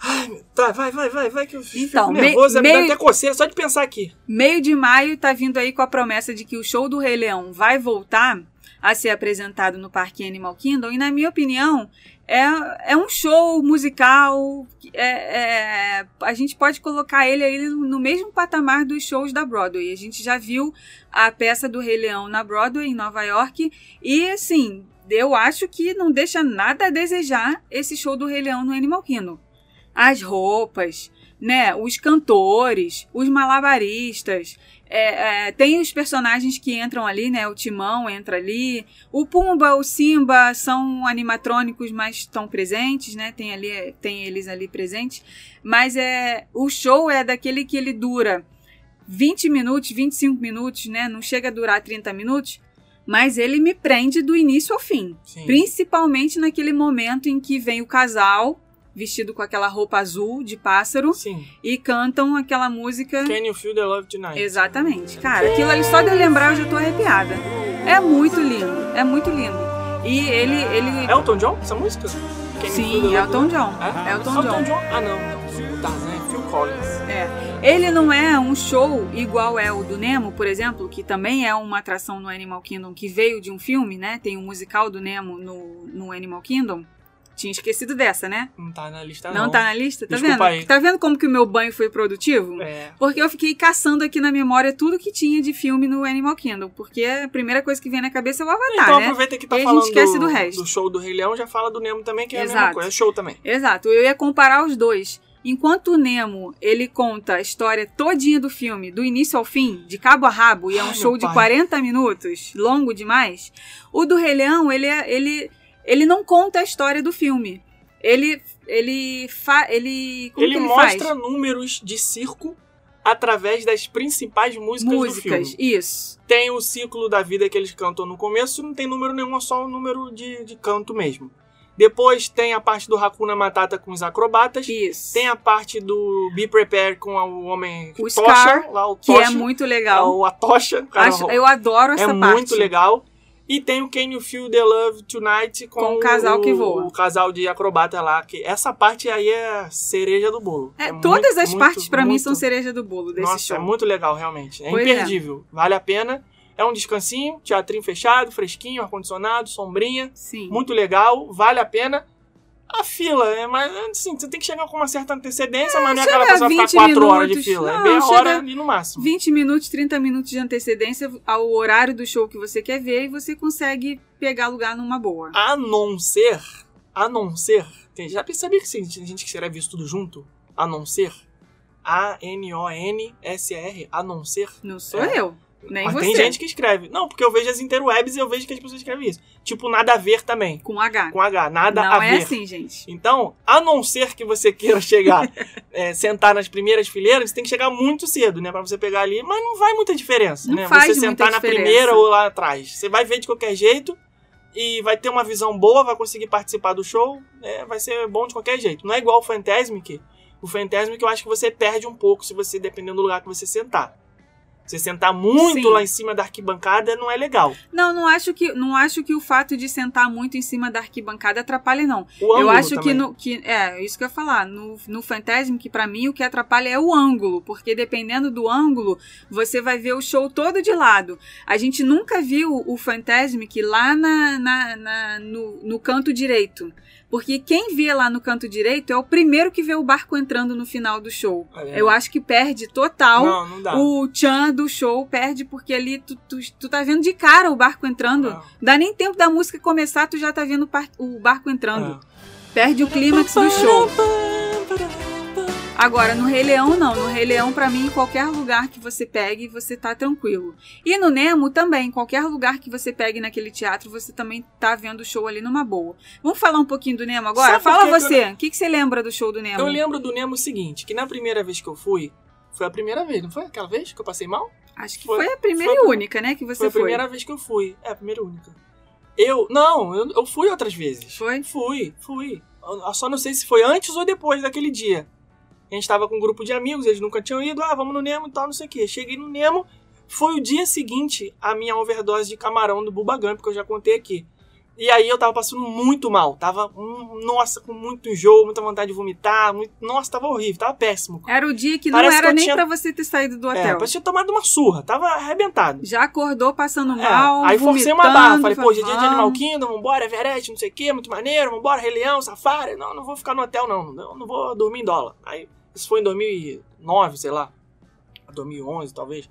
Ai, tá, vai, vai, vai, vai, que eu Então, fico me- nervoso, me dá meio- até coceira só de pensar aqui. Meio de maio tá vindo aí com a promessa de que o show do Rei Leão vai voltar a ser apresentado no Parque Animal Kingdom. E, na minha opinião, é, é um show musical. É, é- a gente pode colocar ele no mesmo patamar dos shows da Broadway. A gente já viu a peça do Rei Leão na Broadway, em Nova York. E, assim, eu acho que não deixa nada a desejar esse show do Rei Leão no Animal Kingdom. As roupas, né? Os cantores, os malabaristas. É, é, tem os personagens que entram ali, né? O Timão entra ali. O Pumba, o Simba são animatrônicos, mas estão presentes, né? Tem, ali, tem eles ali presentes. Mas é o show é daquele que ele dura 20 minutos, 25 minutos, né? Não chega a durar 30 minutos. Mas ele me prende do início ao fim. Sim. Principalmente naquele momento em que vem o casal vestido com aquela roupa azul de pássaro Sim. e cantam aquela música. Can you feel the love tonight? Exatamente. Cara, aquilo ali só de eu lembrar eu já tô arrepiada. É muito lindo, é muito lindo. E ele. ele... Elton John, essa música? Can Sim, love Elton? John. É? Elton John. Ah, não. O Tarzan é Phil Collins. É. Ele não é um show igual é o do Nemo, por exemplo, que também é uma atração no Animal Kingdom que veio de um filme, né? Tem um musical do Nemo no, no Animal Kingdom. Tinha esquecido dessa, né? Não tá na lista, não. Não, tá na lista? Tá Desculpa vendo? aí. Tá vendo como que o meu banho foi produtivo? É. Porque eu fiquei caçando aqui na memória tudo que tinha de filme no Animal Kingdom. Porque a primeira coisa que vem na cabeça é o Avatar, então né? aproveita que tá E a gente falando esquece do, do resto. show do Rei Leão, já fala do Nemo também, que é a mesma Exato. coisa. É show também. Exato, eu ia comparar os dois. Enquanto o Nemo, ele conta a história todinha do filme, do início ao fim, de cabo a rabo, e é um Ai, show de pai. 40 minutos, longo demais, o do Rei Leão, ele, é- ele, ele não conta a história do filme. Ele, ele, fa, ele, como ele que ele mostra faz? números de circo através das principais músicas, Músicas, do filme. isso. Tem o ciclo da vida que eles cantam no começo, não tem número nenhum, é só o número de, de canto mesmo. Depois tem a parte do Hakuna Matata com os acrobatas. Isso. Tem a parte do Be Prepared com o homem O tocha, Scar, lá o que tocha, é muito legal. o- a tocha, cara, Acho- eu adoro essa é parte. muito legal. E tem o Can You Feel the Love Tonight com, Com o casal que voa. O casal de acrobata lá. Que essa parte aí é cereja do bolo. É, muito, todas as muito, partes pra mim muito- são cereja do bolo desse Nossa, show. é muito legal, realmente. É Pois é. imperdível. Vale a pena. É um descansinho, teatrinho fechado, fresquinho, ar-condicionado, sombrinha. Sim. Muito legal, vale a pena. A fila, é mas assim, você tem que chegar com uma certa antecedência, mas não é aquela pessoa ficar 20 quatro horas de fila. é Não, meia chega hora ali no máximo. 20 minutos, 30 minutos de antecedência ao horário do show que você quer ver e você consegue pegar lugar numa boa. A não ser, a não ser, tem, já sabia que tem gente que escreve isso tudo junto? A não ser? A-N-O-N-S-R, a não ser? Não sou É. eu, nem Mas você. tem gente que escreve. Não, porque eu vejo as interwebs e eu vejo que as pessoas escrevem isso. Tipo, nada a ver também. Com H. Com H, nada não a é ver. assim, gente. Então, a não ser que você queira chegar, é, sentar nas primeiras fileiras, você tem que chegar muito cedo, né? Pra você pegar ali. Mas não vai muita diferença, Não né? faz você sentar na diferença. primeira ou lá atrás. Você vai ver de qualquer jeito e vai ter uma visão boa, vai conseguir participar do show. é, vai ser bom de qualquer jeito. Não é igual o Fantasmic. O Fantasmic eu acho que você perde um pouco se você, dependendo do lugar que você sentar. Você sentar muito Sim. lá em cima da arquibancada não é legal. Não, não acho que não acho que o fato de sentar muito em cima da arquibancada atrapalhe não. O eu acho que também. no que é isso que eu ia falar no no Fantasm que pra mim o que atrapalha é o ângulo, porque dependendo do ângulo você vai ver o show todo de lado. A gente nunca viu o Fantasmic lá na, na, na- no, no canto direito. Porque quem vê lá no canto direito é o primeiro que vê o barco entrando no final do show. É. Eu acho que perde total. Não, não dá. O Chan do show perde porque ali tu, tu, tu tá vendo de cara o barco entrando. Não. Dá nem tempo da música começar, tu já tá vendo o, barco entrando. É. Perde o clímax do show. Agora, no Rei Leão, não. No Rei Leão, pra mim, qualquer lugar que você pegue, você tá tranquilo. E no Nemo também, qualquer lugar que você pegue naquele teatro, você também tá vendo o show ali numa boa. Vamos falar um pouquinho do Nemo agora? Sabe Fala você, o que, que você lembra do show do Nemo? Eu lembro do Nemo o seguinte, que na primeira vez que eu fui, foi a primeira vez, não foi aquela vez que eu passei mal? Acho que Foi- foi, a primeira foi a e única, né, que você foi a foi. primeira vez que eu fui. É, a primeira e única. Eu, não, eu, eu fui outras vezes. Foi? Fui, fui. Eu só não sei se foi antes ou depois daquele dia. A gente tava com um grupo de amigos, eles nunca tinham ido, ah, vamos no Nemo e tal, não sei o quê. Cheguei no Nemo, foi o dia seguinte a minha overdose de camarão do Bubagam, que eu já contei aqui. E aí eu tava passando muito mal, tava, nossa, com muito enjoo, muita vontade de vomitar, muito, nossa, tava horrível, tava péssimo. Era o dia que não Parece que era eu nem tinha- pra você ter saído do É, hotel. parecia ter tomado uma surra, tava arrebentado. Já acordou passando É, mal, aí forcei uma barra. Falei, pô, hoje é dia de. Animal Kingdom, vambora, Everest, não sei o que, muito maneiro, vambora, Rei Leão, Safari. Não, não vou ficar no hotel, não. Não, não vou dormir em dólar. Aí, isso foi em 2009, sei lá. 2011, talvez.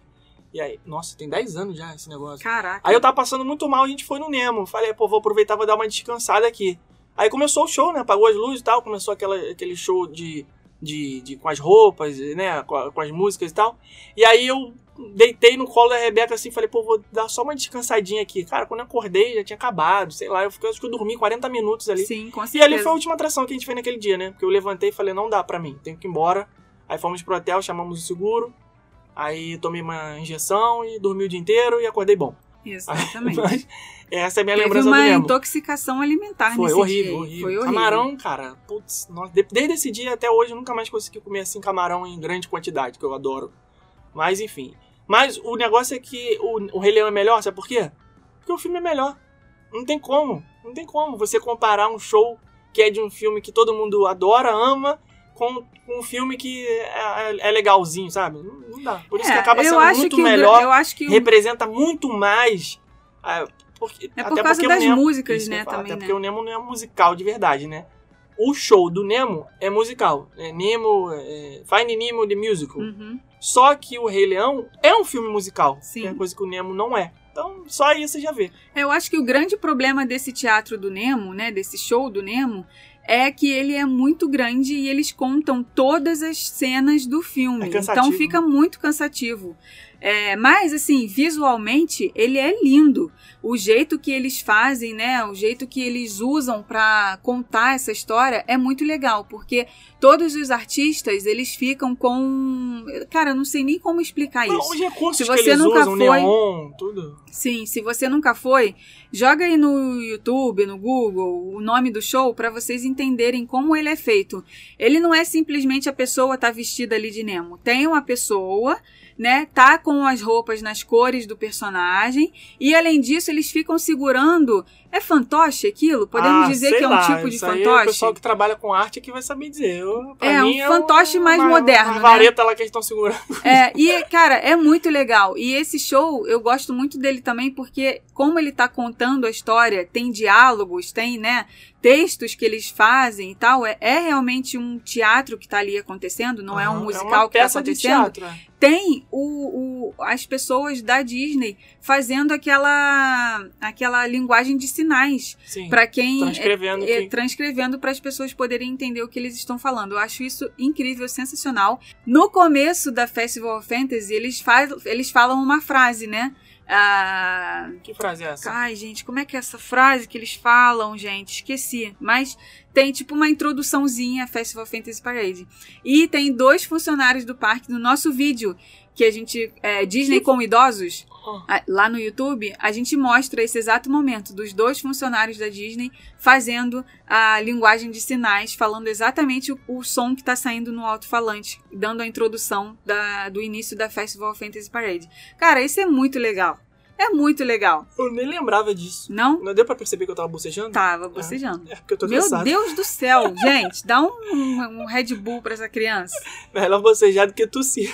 E aí, nossa, tem 10 anos já esse negócio. Caraca. Aí eu tava passando muito mal, a gente foi no Nemo. Falei, pô, vou aproveitar, vou dar uma descansada aqui. Aí começou o show, né? Apagou as luzes e tal, começou aquela, aquele show de, de, de- com as roupas, né? Com, com as músicas e tal. E aí eu deitei no colo da Rebeca assim, falei, pô, vou dar só uma descansadinha aqui. Cara, quando eu acordei já tinha acabado, sei lá, eu fiquei, acho que eu dormi 40 minutos ali. Sim, com E certeza. ali foi a última atração que a gente fez naquele dia, né? Porque eu levantei e falei, não dá pra mim, tenho que ir embora. Aí fomos pro hotel, chamamos o seguro. Aí tomei uma injeção e dormi o dia inteiro e acordei bom. Exatamente. Mas essa é a minha Teve lembrança uma do Nemo. intoxicação alimentar Foi nesse horrível, horrível. Foi horrível. Camarão, cara, putz, nossa, de- desde esse dia até hoje eu nunca mais consegui comer assim camarão em grande quantidade, que eu adoro. Mas enfim. Mas o negócio é que o, o Rei Leão é melhor, sabe por quê? Porque o filme é melhor. Não tem como. Não tem como você comparar um show que é de um filme que todo mundo adora, ama, com, com um filme que é, é- é legalzinho, sabe? Não, não dá. Por isso É, que acaba sendo muito melhor Eu acho que representa muito mais. ah, porque, É por causa das Nemo- músicas, né, falar, também, Até né? porque o Nemo não é musical de verdade, né? O show do Nemo é musical. É Nemo. É Find Nemo the Musical. Uhum. Só que o Rei Leão é um filme musical. Sim. Que é coisa que o Nemo não é. Então, só aí você já vê. Eu acho que o grande problema desse teatro do Nemo, né, desse show do Nemo, é que ele é muito grande e eles contam todas as cenas do filme. É então fica muito cansativo. É, mas, assim, visualmente, ele é lindo. O jeito que eles fazem, né? O jeito que eles usam pra contar essa história é muito legal, porque todos os artistas, eles ficam com. Cara, eu não sei nem como explicar Não, isso. os recursos Se que você eles nunca usam, foi- neon, tudo. Sim, se você nunca foi, joga aí no YouTube, no Google, o nome do show para vocês entenderem como ele é feito. Ele não é simplesmente a pessoa tá vestida ali de Nemo. Tem uma pessoa, né, tá com as roupas nas cores do personagem e além disso eles ficam segurando é fantoche aquilo? Podemos Ah, dizer que é um lá, tipo de isso aí O fantoche? pessoal que trabalha com arte é que vai saber dizer. Eu, É, um mim, fantoche mais uma- moderno, Uma né? vareta lá que eles estão segurando. É, e, cara, é muito legal. E esse show, eu gosto muito dele também, porque como ele tá contando a história, tem diálogos, tem, né, textos que eles fazem e tal, é, é realmente um teatro que tá ali acontecendo, não é um Aham, musical uma que tá acontecendo. é. Tem o, o- as pessoas da Disney fazendo aquela, aquela linguagem de sinais para quem Transcrevendo é, que- transcrevendo para as pessoas poderem entender o que eles estão falando. Eu acho isso incrível, sensacional. No começo da Festival of Fantasy, eles, faz, eles falam uma frase, né? Ah, Que frase é essa? ai, gente, como é que é essa frase que eles falam, gente? Esqueci. Mas tem tipo uma introduçãozinha à Festival Fantasy Parade. E tem dois funcionários do parque no nosso vídeo, que a gente. É, Disney Que- com idosos. Ah. Lá no YouTube, a gente mostra esse exato momento dos dois funcionários da Disney fazendo a linguagem de sinais, falando exatamente o, o som que está saindo no alto-falante, dando a introdução da- do início da Festival Fantasy Parade. Cara, isso é muito legal. É muito legal. Eu nem lembrava disso. Não Não deu pra perceber que eu tava bocejando? tava bocejando. É porque eu tô Meu cansado. Deus do céu, gente, dá um, um Red Bull pra essa criança. Melhor bocejar do que tossir.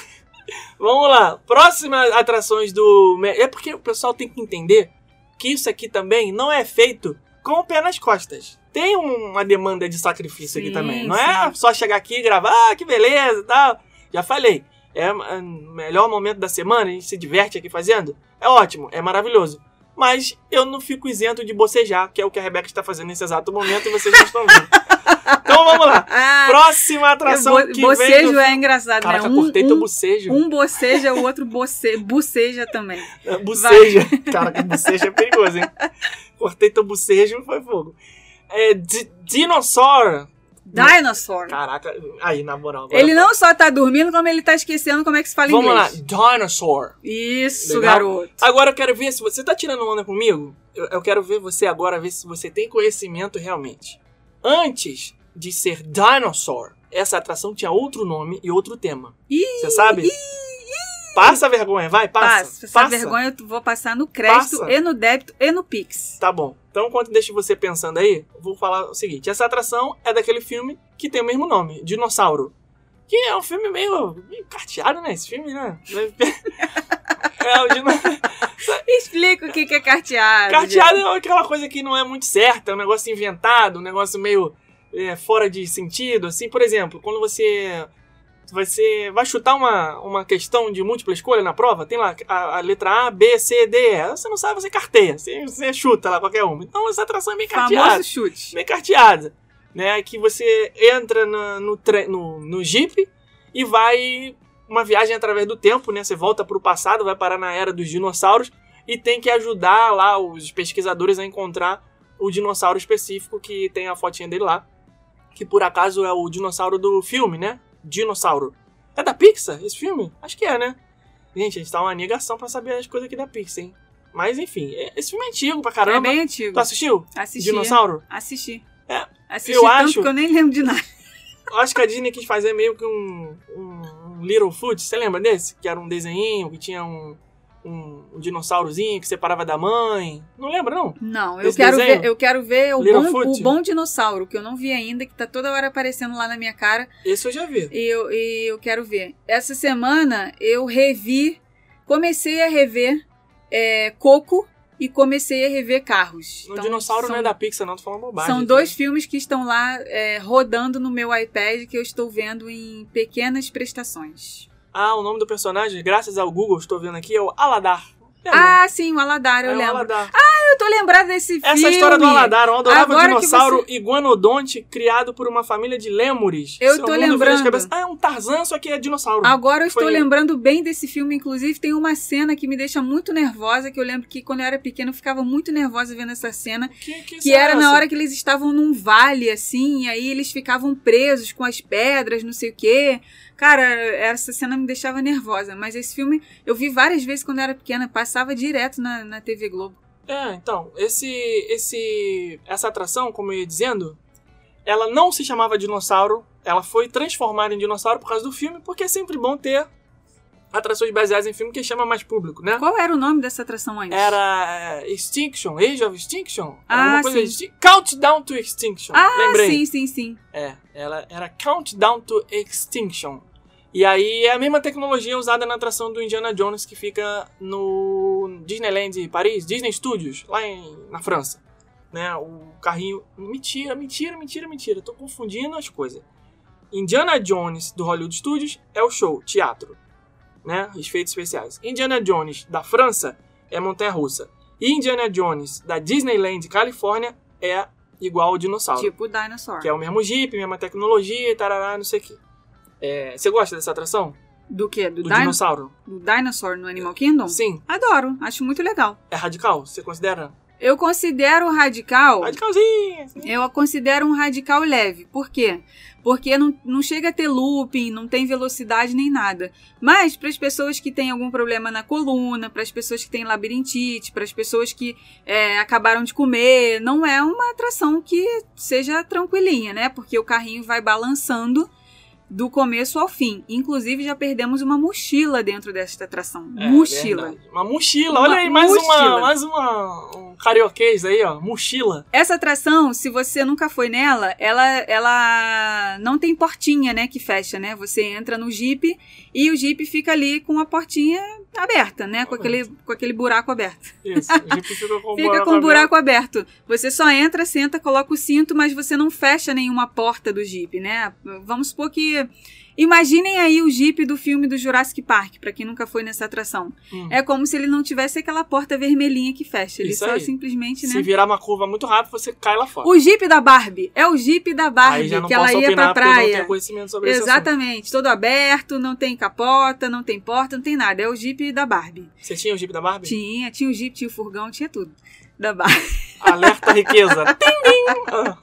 Vamos lá. Próximas atrações do. É porque o pessoal tem que entender que isso aqui também não é feito com o pé nas costas. Tem um- uma demanda de sacrifício aqui Sim, também. Não é sim. só chegar aqui e gravar, ah, que beleza e tal. Já falei. É o melhor momento da semana, a gente se diverte aqui fazendo. É ótimo, é maravilhoso. Mas eu não fico isento de bocejar, que é o que a Rebeca está fazendo nesse exato momento e vocês não estão vendo. Então vamos lá. Ah, Próxima atração bo- que bocejo vem do... é engraçado, Caraca, né? Um, cortei teu um, bocejo. um boceja, o outro boce, buceja também. É, Buceja. Caraca, buceja é perigoso, hein? Cortei teu bocejo, foi fogo. É, di- Dinosaur. Dinosaur. Caraca, aí, na moral. Ele não só tá dormindo, como ele tá esquecendo como é que se fala Vamos lá, inglês. Dinosaur. Isso, Legal? garoto. Agora eu quero ver se você tá tirando onda comigo. Eu, eu quero ver você agora, ver se você tem conhecimento realmente. Antes de ser Dinosaur, essa atração tinha outro nome e outro tema. Você sabe? Passa a vergonha, vai, passa. Passa. Essa vergonha eu vou passar no crédito Passa. e no débito e no Pix. Tá bom. Então, enquanto deixa você pensando aí, vou falar o seguinte: essa atração é daquele filme que tem o mesmo nome, Dinossauro. Que é um filme meio, meio carteado, né? Esse filme, né? é, o dino... Explica o que é carteado. carteado é aquela coisa que não é muito certa, é um negócio inventado, um negócio meio é, fora de sentido. Assim, por exemplo, quando você. Você vai chutar uma, uma questão de múltipla escolha na prova, tem lá a, a letra A, B, C, D, E. Você não sabe, você carteia, você, você chuta lá qualquer uma. Então essa atração é bem carteada. Famoso chute. bem carteada, né? Que você entra na- no, no, no Jeep e vai uma viagem através do tempo, né? Você volta para o passado, vai parar na era dos dinossauros e tem que ajudar lá os pesquisadores a encontrar o dinossauro específico que tem a fotinha dele lá, que por acaso é o dinossauro do filme, né? Dinossauro. É da Pixar esse filme? Acho que é, né? Gente, a gente tá uma negação pra saber as coisas aqui da Pixar, hein? Mas enfim, é- esse filme é antigo pra É caramba. bem antigo. Tu assistiu? Assisti. Dinossauro? Assisti. É. Assisti Eu tanto acho- que eu nem lembro de nada. Eu acho que a Disney quis fazer meio que um, um, um Littlefoot. Você lembra desse? Que era um desenhinho, que tinha um, um, um dinossaurozinho que separava da mãe. Não lembra, não? Não, eu Esse quero, desenho? ver, eu quero ver o bom, o bom dinossauro, que eu não vi ainda, que tá toda hora aparecendo lá na minha cara. Esse eu já vi. E eu, e eu quero ver. Essa semana eu revi, comecei a rever é, Coco e comecei a rever Carros. No Então, dinossauro são, não é da Pixar, não. Tô falando bobagem. São aqui. dois filmes que estão lá é, rodando no meu iPad que eu estou vendo em pequenas prestações. Ah, o nome do personagem, graças ao Google, estou vendo aqui, é o Aladar. Ah, sim, o Aladar, eu é o lembro. Aladar. Tô lembrada desse filme. Essa história do Aladar, um adorável Agora dinossauro iguanodonte criado por uma família de lêmures. Eu Seu tô lembrando. cabeça- Ah, é um Tarzan, só que é dinossauro. Agora eu estou lembrando bem desse filme, inclusive tem uma cena que me deixa muito nervosa, que eu lembro que quando eu era pequena eu ficava muito nervosa vendo essa cena, Que, que, que era é na essa? hora que eles estavam num vale, assim, e aí eles ficavam presos com as pedras, não sei o quê. Cara, essa cena me deixava nervosa, mas esse filme eu vi várias vezes quando eu era pequena, passava direto na, na TV Globo. É, então, esse, esse, essa atração, como eu ia dizendo, ela não se chamava dinossauro, ela foi transformada em dinossauro por causa do filme, porque é sempre bom ter atrações baseadas em filme que chama mais público, né? Qual era o nome dessa atração antes? Era é, Extinction, Age of Extinction. Era Ah, sim. extin- Countdown to Extinction. Ah, Lembrei. sim, sim, sim. É, ela era Countdown to Extinction. E aí é a mesma tecnologia usada na atração do Indiana Jones que fica no Disneyland Paris, Disney Studios, lá em, na França. Né, o carrinho. Mentira, mentira, mentira, mentira. Tô confundindo as coisas. Indiana Jones do Hollywood Studios é o show, teatro. Né, efeitos especiais. Indiana Jones da França é montanha russa. E Indiana Jones da Disneyland Califórnia é igual ao dinossauro. Tipo o Dinosaur. Que é o mesmo Jeep, mesma tecnologia, tarará, não sei o quê. É, você gosta dessa atração? Do que? Do, Do Dino- dinossauro? do Dinosaur no Animal Kingdom? Sim. Adoro, acho muito legal. É radical? Você considera? Eu considero radical. Radicalzinho! assim. Eu a considero um radical leve. Por quê? Porque não, não chega a ter looping, não tem velocidade nem nada. Mas para as pessoas que têm algum problema na coluna, para as pessoas que têm labirintite, para as pessoas que é, acabaram de comer, não é uma atração que seja tranquilinha, né? Porque o carrinho vai balançando do começo ao fim. Inclusive já perdemos uma mochila dentro desta atração. É, mochila. verdade. Uma mochila. Uma Olha aí, mais uma, mochila. mais uma, um carioquês aí, ó. Mochila. Essa atração, se você nunca foi nela, ela, ela não tem portinha, né, que fecha, né? Você entra no Jeep e o Jeep fica ali com a portinha aberta, né? Com aquele, com aquele buraco aberto. Isso. O Jeep fica com o Fica buraco com o aberto. buraco aberto. Você só entra, senta, coloca o cinto, mas você não fecha nenhuma porta do Jeep, né? Vamos supor que que. Imaginem aí o Jeep do filme do Jurassic Park, pra quem nunca foi nessa atração. Hum. É como se ele não tivesse aquela porta vermelhinha que fecha. Ele Isso só aí. simplesmente, né? Se virar uma curva muito rápido, você cai lá fora. O Jeep da Barbie. É o Jeep da Barbie, que ela ia pra eu não praia. tenho conhecimento sobre. Exatamente, todo aberto, não tem capota, não tem porta, não tem nada. É o Jeep da Barbie. Você tinha o Jeep da Barbie? Tinha, tinha o Jeep, tinha o furgão, tinha tudo. Da Barbie. Alerta riqueza. Tim, tim.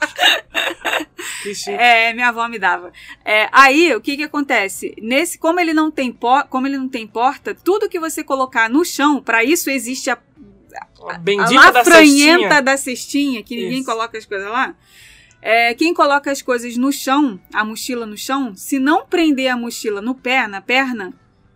Que chique. É, minha avó me dava. É, aí, o que que acontece? Nesse, como ele não tem por, como ele não tem porta, tudo que você colocar no chão, pra isso existe a, A a da cestinha. da cestinha, que ninguém Isso. coloca as coisas lá. É, quem coloca as coisas no chão, a mochila no chão, se não prender a mochila no pé, na perna,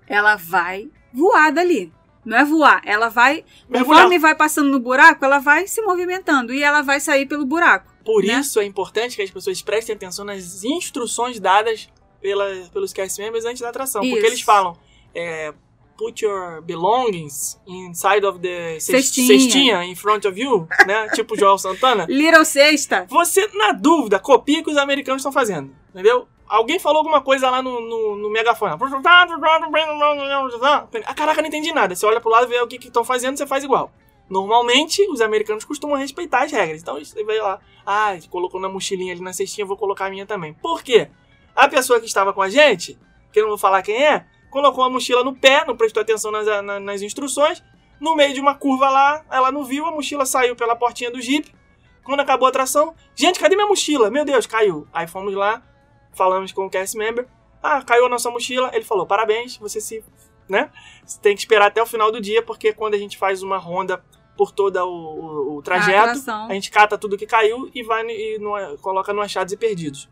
ela vai voar dali. Não é voar, ela vai, Mergulhar. conforme vai passando no buraco, ela vai se movimentando e ela vai sair pelo buraco. Por né? isso é importante que as pessoas prestem atenção nas instruções dadas pela, pelos cast members antes da atração. Isso. Porque eles falam, é, put your belongings inside of the cest- Cestinha. cestinha in front of you, né? tipo Joel Santana. Little Sexta. Você, na dúvida, copia o que os americanos estão fazendo, entendeu? Alguém falou alguma coisa lá no, no, no megafone. Ah, caraca, não entendi nada. Você olha pro lado e vê o que estão fazendo, você faz igual. Normalmente, os americanos costumam respeitar as regras. Então, você vê lá, ah, colocou na mochilinha ali na cestinha, vou colocar a minha também. Por quê? A pessoa que estava com a gente, que eu não vou falar quem é, colocou a mochila no pé, não prestou atenção nas, na- nas instruções. No meio de uma curva lá, ela não viu, a mochila saiu pela portinha do Jeep. Quando acabou a atração, gente, cadê minha mochila? Meu Deus, caiu. Aí fomos lá, falamos com o cast member. Ah, caiu a nossa mochila. Ele falou: parabéns, você se. né? Você tem que esperar até o final do dia, porque quando a gente faz uma ronda por todo o, o- o A trajeto, atração. a gente cata tudo que caiu e vai e coloca no achados e perdidos.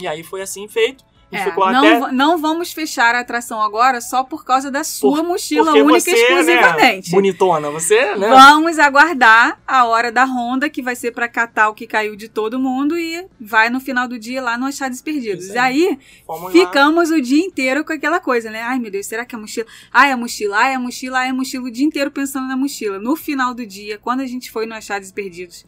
E aí foi assim feito. É, ficou não, até. não vamos fechar a atração agora só por causa da sua Por- mochila única e você, exclusivamente. Né, bonitona, você, né? Vamos aguardar a hora da ronda, que vai ser pra catar o que caiu de todo mundo e vai no final do dia lá no Achados Perdidos. Isso E aí. aí, Fomos lá. ficamos o dia inteiro com aquela coisa, né? Ai, meu Deus, será que a mochila. Ai, a mochila, ai, a mochila, ai, a mochila, o dia inteiro pensando na mochila. No final do dia, quando a gente foi no Achados Perdidos,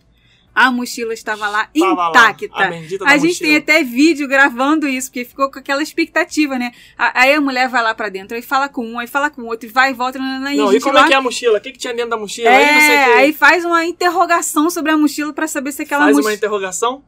a mochila estava lá Tava lá, intacta. a bendita da A gente mochila. tem até vídeo gravando isso, porque ficou com aquela expectativa, né? A- Aí a mulher vai lá pra dentro, aí fala com um, aí fala com o outro, e vai e volta, nananã, e a Não, e como lá... é que é a mochila? O que, que tinha dentro da mochila? aí não É, que. aí faz uma interrogação sobre a mochila pra saber se aquela Faz mochila. uma interrogação.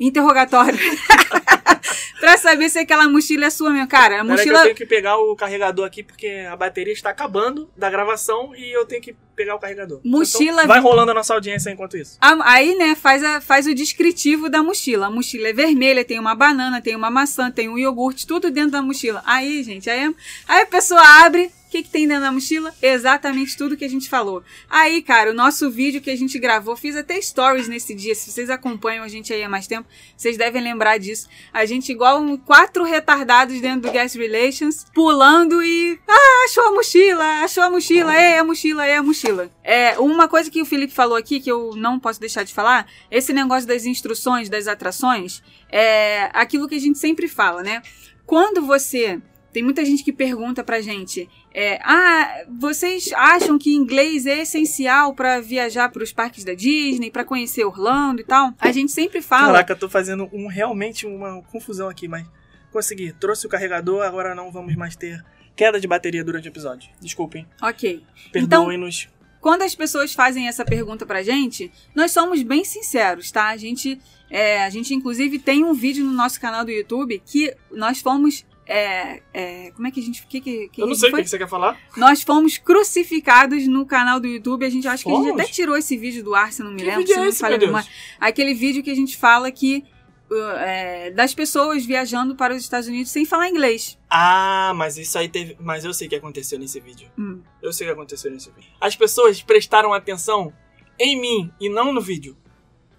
Interrogatório. pra saber se aquela mochila é sua mesmo. Cara, a que eu mochila. tenho que pegar o carregador aqui, porque a bateria está acabando da gravação e eu tenho que pegar o carregador. Mochila- Então, vai rolando a nossa audiência enquanto isso. Aí, né, faz, a- faz o descritivo da mochila. A mochila é vermelha, tem uma banana, tem uma maçã, tem um iogurte, tudo dentro da mochila. Aí, gente, aí, aí a pessoa abre. O que, que tem dentro da mochila? Exatamente tudo que a gente falou. Aí, cara, o nosso vídeo que a gente gravou, fiz até stories nesse dia. Se vocês acompanham a gente aí há mais tempo, vocês devem lembrar disso. A gente, igual um- quatro retardados dentro do Guest Relations, pulando e. Ah, achou a mochila, achou a mochila, é a mochila, é a mochila. É, uma coisa que o Felipe falou aqui, que eu não posso deixar de falar, esse negócio das instruções, das atrações, é aquilo que a gente sempre fala, né? Quando você. Tem muita gente que pergunta pra gente: é, ah, vocês acham que inglês é essencial pra viajar pros parques da Disney, pra conhecer Orlando e tal? A gente sempre fala. Caraca, eu tô fazendo um, realmente uma confusão aqui, mas consegui. Trouxe o carregador, agora não vamos mais ter queda de bateria durante o episódio. Desculpem. Ok. Perdoem-nos. Quando as pessoas fazem essa pergunta pra gente, nós somos bem sinceros, tá? A gente, é, a gente inclusive tem um vídeo no nosso canal do YouTube que nós fomos. É, é, como é que a gente. Que, que, que eu não sei o que você quer falar. Nós fomos crucificados no canal do YouTube. A gente acho que a gente até tirou esse vídeo do ar, se não me Que lembro. vídeo se é não esse, falha. Aquele vídeo que a gente fala que. uh, é, das pessoas viajando para os Estados Unidos sem falar inglês. Ah, mas isso aí teve. Mas eu sei o que aconteceu nesse vídeo. Hum. Eu sei o que aconteceu nesse vídeo. As pessoas prestaram atenção em mim e não no vídeo.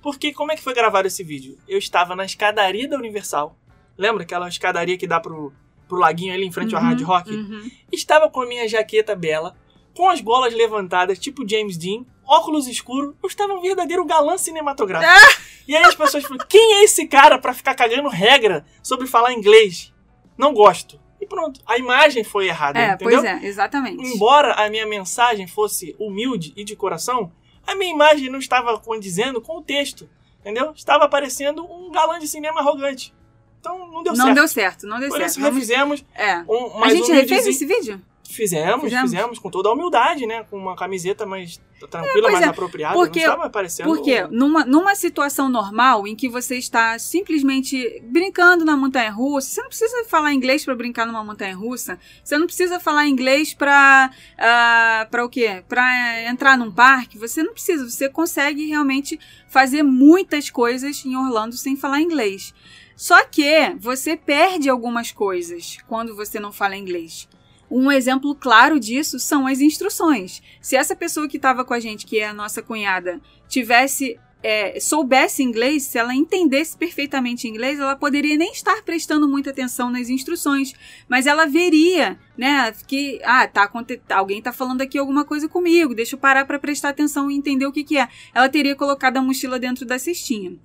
Porque como é que foi gravado esse vídeo? Eu estava na escadaria da Universal. Lembra aquela escadaria que dá pro, pro laguinho ali em frente ao Uhum, Hard Rock? uhum. Estava com a minha jaqueta bela, com as bolas levantadas, tipo James Dean, óculos escuros. Eu estava um verdadeiro galã cinematográfico. Ah! E aí as pessoas falam: quem é esse cara pra ficar cagando regra sobre falar inglês? Não gosto. E pronto, a imagem foi errada, É, entendeu? pois é, exatamente. Embora a minha mensagem fosse humilde e de coração, a minha imagem não estava condizendo com o texto, entendeu? Estava parecendo um galã de cinema arrogante. Então não deu não certo. deu certo, não deu Por certo. isso Vamos- refizemos É. um, A gente um refez esse vídeo? Fizemos, Fizemos? fizemos, com toda a humildade, né? Com uma camiseta mais tranquila, pois mais é, apropriada. porque- não estava aparecendo. Porque numa, numa situação normal em que você está simplesmente brincando na montanha russa, você não precisa falar inglês para brincar numa montanha russa. Você não precisa falar inglês para para o quê? Para entrar num parque. Você não precisa. Você consegue realmente fazer muitas coisas em Orlando sem falar inglês. Só que você perde algumas coisas quando você não fala inglês. Um exemplo claro disso são as instruções. Se essa pessoa que estava com a gente, que é a nossa cunhada, tivesse é, soubesse inglês, se ela entendesse perfeitamente inglês, ela poderia nem estar prestando muita atenção nas instruções, mas ela veria, né, que ah, tá alguém tá falando aqui alguma coisa comigo, deixa eu parar para prestar atenção e entender o que que é. Ela teria colocado a mochila dentro da cestinha.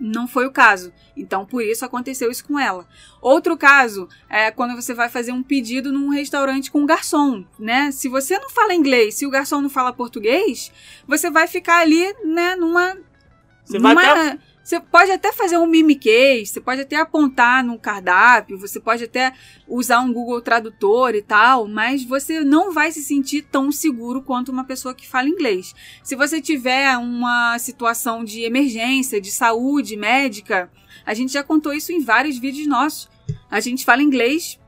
Não foi o caso. Então, por isso aconteceu isso com ela. Outro caso é quando você vai fazer um pedido num restaurante com um garçom, né? Se você não fala inglês, se o garçom não fala português, você vai ficar ali, né, numa Você vai numa- até Você pode até fazer um mimiquês, você pode até apontar no cardápio, você pode até usar um Google Tradutor e tal, mas você não vai se sentir tão seguro quanto uma pessoa que fala inglês. Se você tiver uma situação de emergência, de saúde médica, a gente já contou isso em vários vídeos nossos. A gente fala inglês,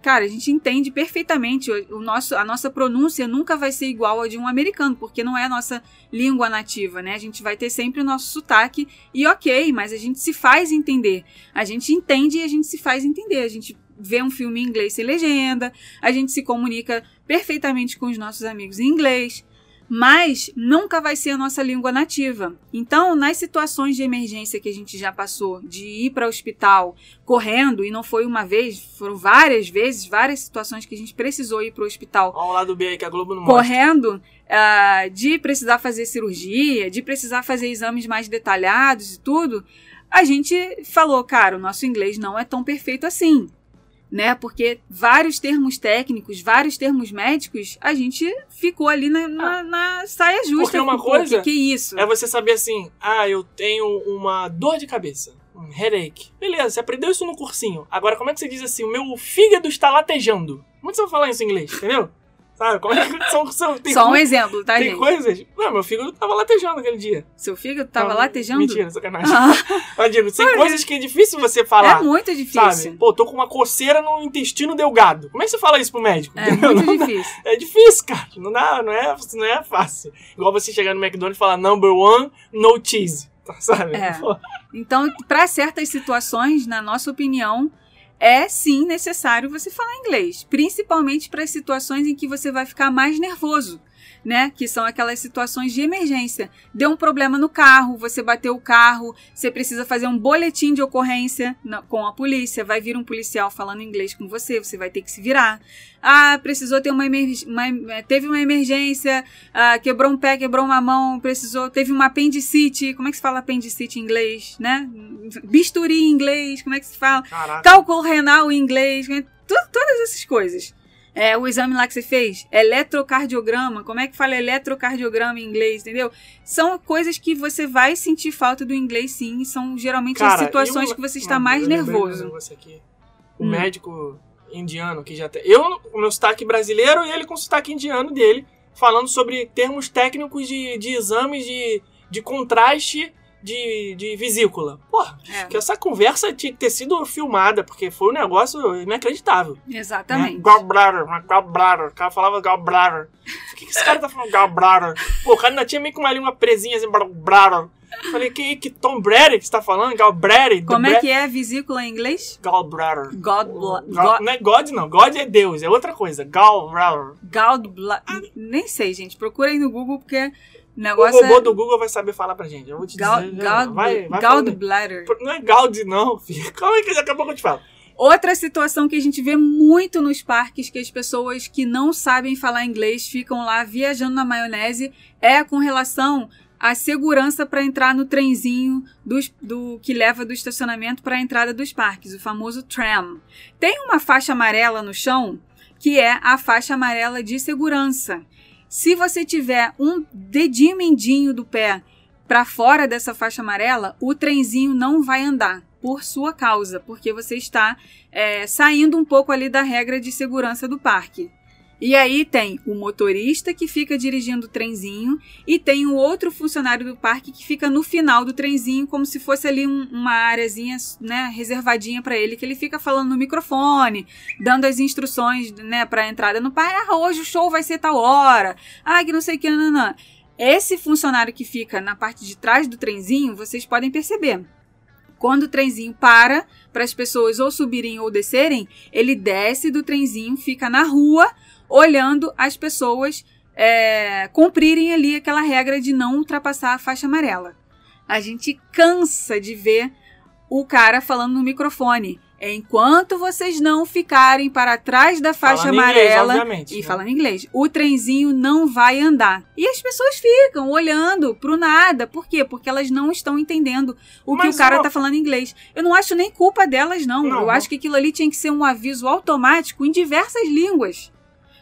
cara, a gente entende perfeitamente. O, nosso, a nossa pronúncia nunca vai ser igual a de um americano, porque não é a nossa língua nativa, né? A gente vai ter sempre o nosso sotaque e ok, mas a gente se faz entender. A gente entende e a gente se faz entender. A gente vê um filme em inglês sem legenda, a gente se comunica perfeitamente com os nossos amigos em inglês, mas nunca vai ser a nossa língua nativa. Então, nas situações de emergência que a gente já passou, de ir para o hospital correndo, e não foi uma vez, foram várias vezes, várias situações que a gente precisou ir para o hospital Olha o lado B aí que a Globo não mostra. correndo ah, de precisar fazer cirurgia, de precisar fazer exames mais detalhados e tudo, a gente falou, cara, o nosso inglês não é tão perfeito assim. Né? Porque vários termos técnicos, vários termos médicos, a gente ficou ali na, na, na saia justa. Porque uma coisa Que, que isso? É você saber assim, ah, eu tenho uma dor de cabeça, um headache. Beleza, você aprendeu isso no cursinho. Agora, como é que você diz assim, o meu fígado está latejando? Como é que você vai falar isso em inglês, entendeu? Sabe, como é que são, são, tem Só um exemplo, tá, Tem gente? coisas... Não, meu fígado tava latejando aquele dia. Seu fígado tava Não, latejando? Mentira, sacanagem. Ah, digo, tem Olha, coisas que é difícil você falar. é muito difícil. Sabe? Pô, tô com uma coceira no intestino delgado. Como é que você fala isso pro médico? É Entendeu? muito Não dá- difícil. É difícil, cara. Não, dá, não, é, não é fácil. Igual você chegar no McDonald's e falar number one, no cheese. Sabe? É. Então, para certas situações, na nossa opinião, é sim necessário você falar inglês, principalmente para as situações em que você vai ficar mais nervoso. Né? Que são aquelas situações de emergência. Deu um problema no carro, você bateu o carro, você precisa fazer um boletim de ocorrência com a polícia, vai vir um policial falando inglês com você, você vai ter que se virar. Ah, precisou ter uma, emerg- uma eh, teve uma emergência, ah, quebrou um pé, quebrou uma mão, precisou, teve uma apendicite, como é que se fala apendicite em inglês, né? Bisturi em inglês, como é que se fala? Caraca. Cálculo renal em inglês, né? Todas essas coisas. É, o exame lá que você fez, eletrocardiograma, como é que fala eletrocardiograma em inglês, entendeu? São coisas que você vai sentir falta do inglês sim, são geralmente as Cara, situações eu- que você está mais nervoso. O Hum. médico indiano que já tem. Eu, com o meu sotaque brasileiro e ele com o sotaque indiano dele, falando sobre termos técnicos de, de exames de, de contraste de, de vesícula. Porra, É. que essa conversa tinha que ter sido filmada, porque foi um negócio inacreditável. Exatamente. Né? Gallbladder, gallbladder. O cara falava gallbladder. Por que, que esse cara tá falando gallbladder? Pô, o cara ainda tinha meio que uma língua presinha assim, gallbladder. Eu Falei, que, que Tom Brady que você tá falando? Gallbladder? Como é que é vesícula em inglês? Gallbladder. God, Gal- Não é God, não. God é Deus, é outra coisa. Gallbladder. gallbla- Nem sei, gente. Procura aí no Google porque o O negócio robô é do Google vai saber falar pra gente. Eu vou te gal- dizer. gal- vai, vai gallbladder. Não é Gaudi, não, filho. Calma aí que daqui a pouco eu te falo. Outra situação que a gente vê muito nos parques, que as pessoas que não sabem falar inglês ficam lá viajando na maionese, é com relação à segurança para entrar no trenzinho dos- do, que leva do estacionamento para a entrada dos parques, o famoso tram. Tem uma faixa amarela no chão que é a faixa amarela de segurança. Se você tiver um dedinho mindinho do pé para fora dessa faixa amarela, o trenzinho não vai andar. por sua causa, porque você está é, saindo um pouco ali da regra de segurança do parque. E aí tem o motorista que fica dirigindo o trenzinho e tem o outro funcionário do parque que fica no final do trenzinho, como se fosse ali um, uma areazinha, né, reservadinha para ele, que ele fica falando no microfone, dando as instruções, né, para entrada no parque. Ah, hoje o show vai ser tal hora. Ah, que não sei o que, não, não. Esse funcionário que fica na parte de trás do trenzinho, vocês podem perceber. Quando o trenzinho para para as pessoas ou subirem ou descerem, ele desce do trenzinho, fica na rua olhando as pessoas é, cumprirem ali aquela regra de não ultrapassar a faixa amarela. A gente cansa de ver o cara falando no microfone. Enquanto vocês não ficarem para trás da faixa Falando amarela inglês, e né? falando inglês, o trenzinho não vai andar. E as pessoas ficam olhando pro nada. Por quê? Porque elas não estão entendendo o que Mas o cara uma- tá falando em inglês. Eu não acho nem culpa delas, não. Não, Eu não. acho que aquilo ali tinha que ser um aviso automático em diversas línguas.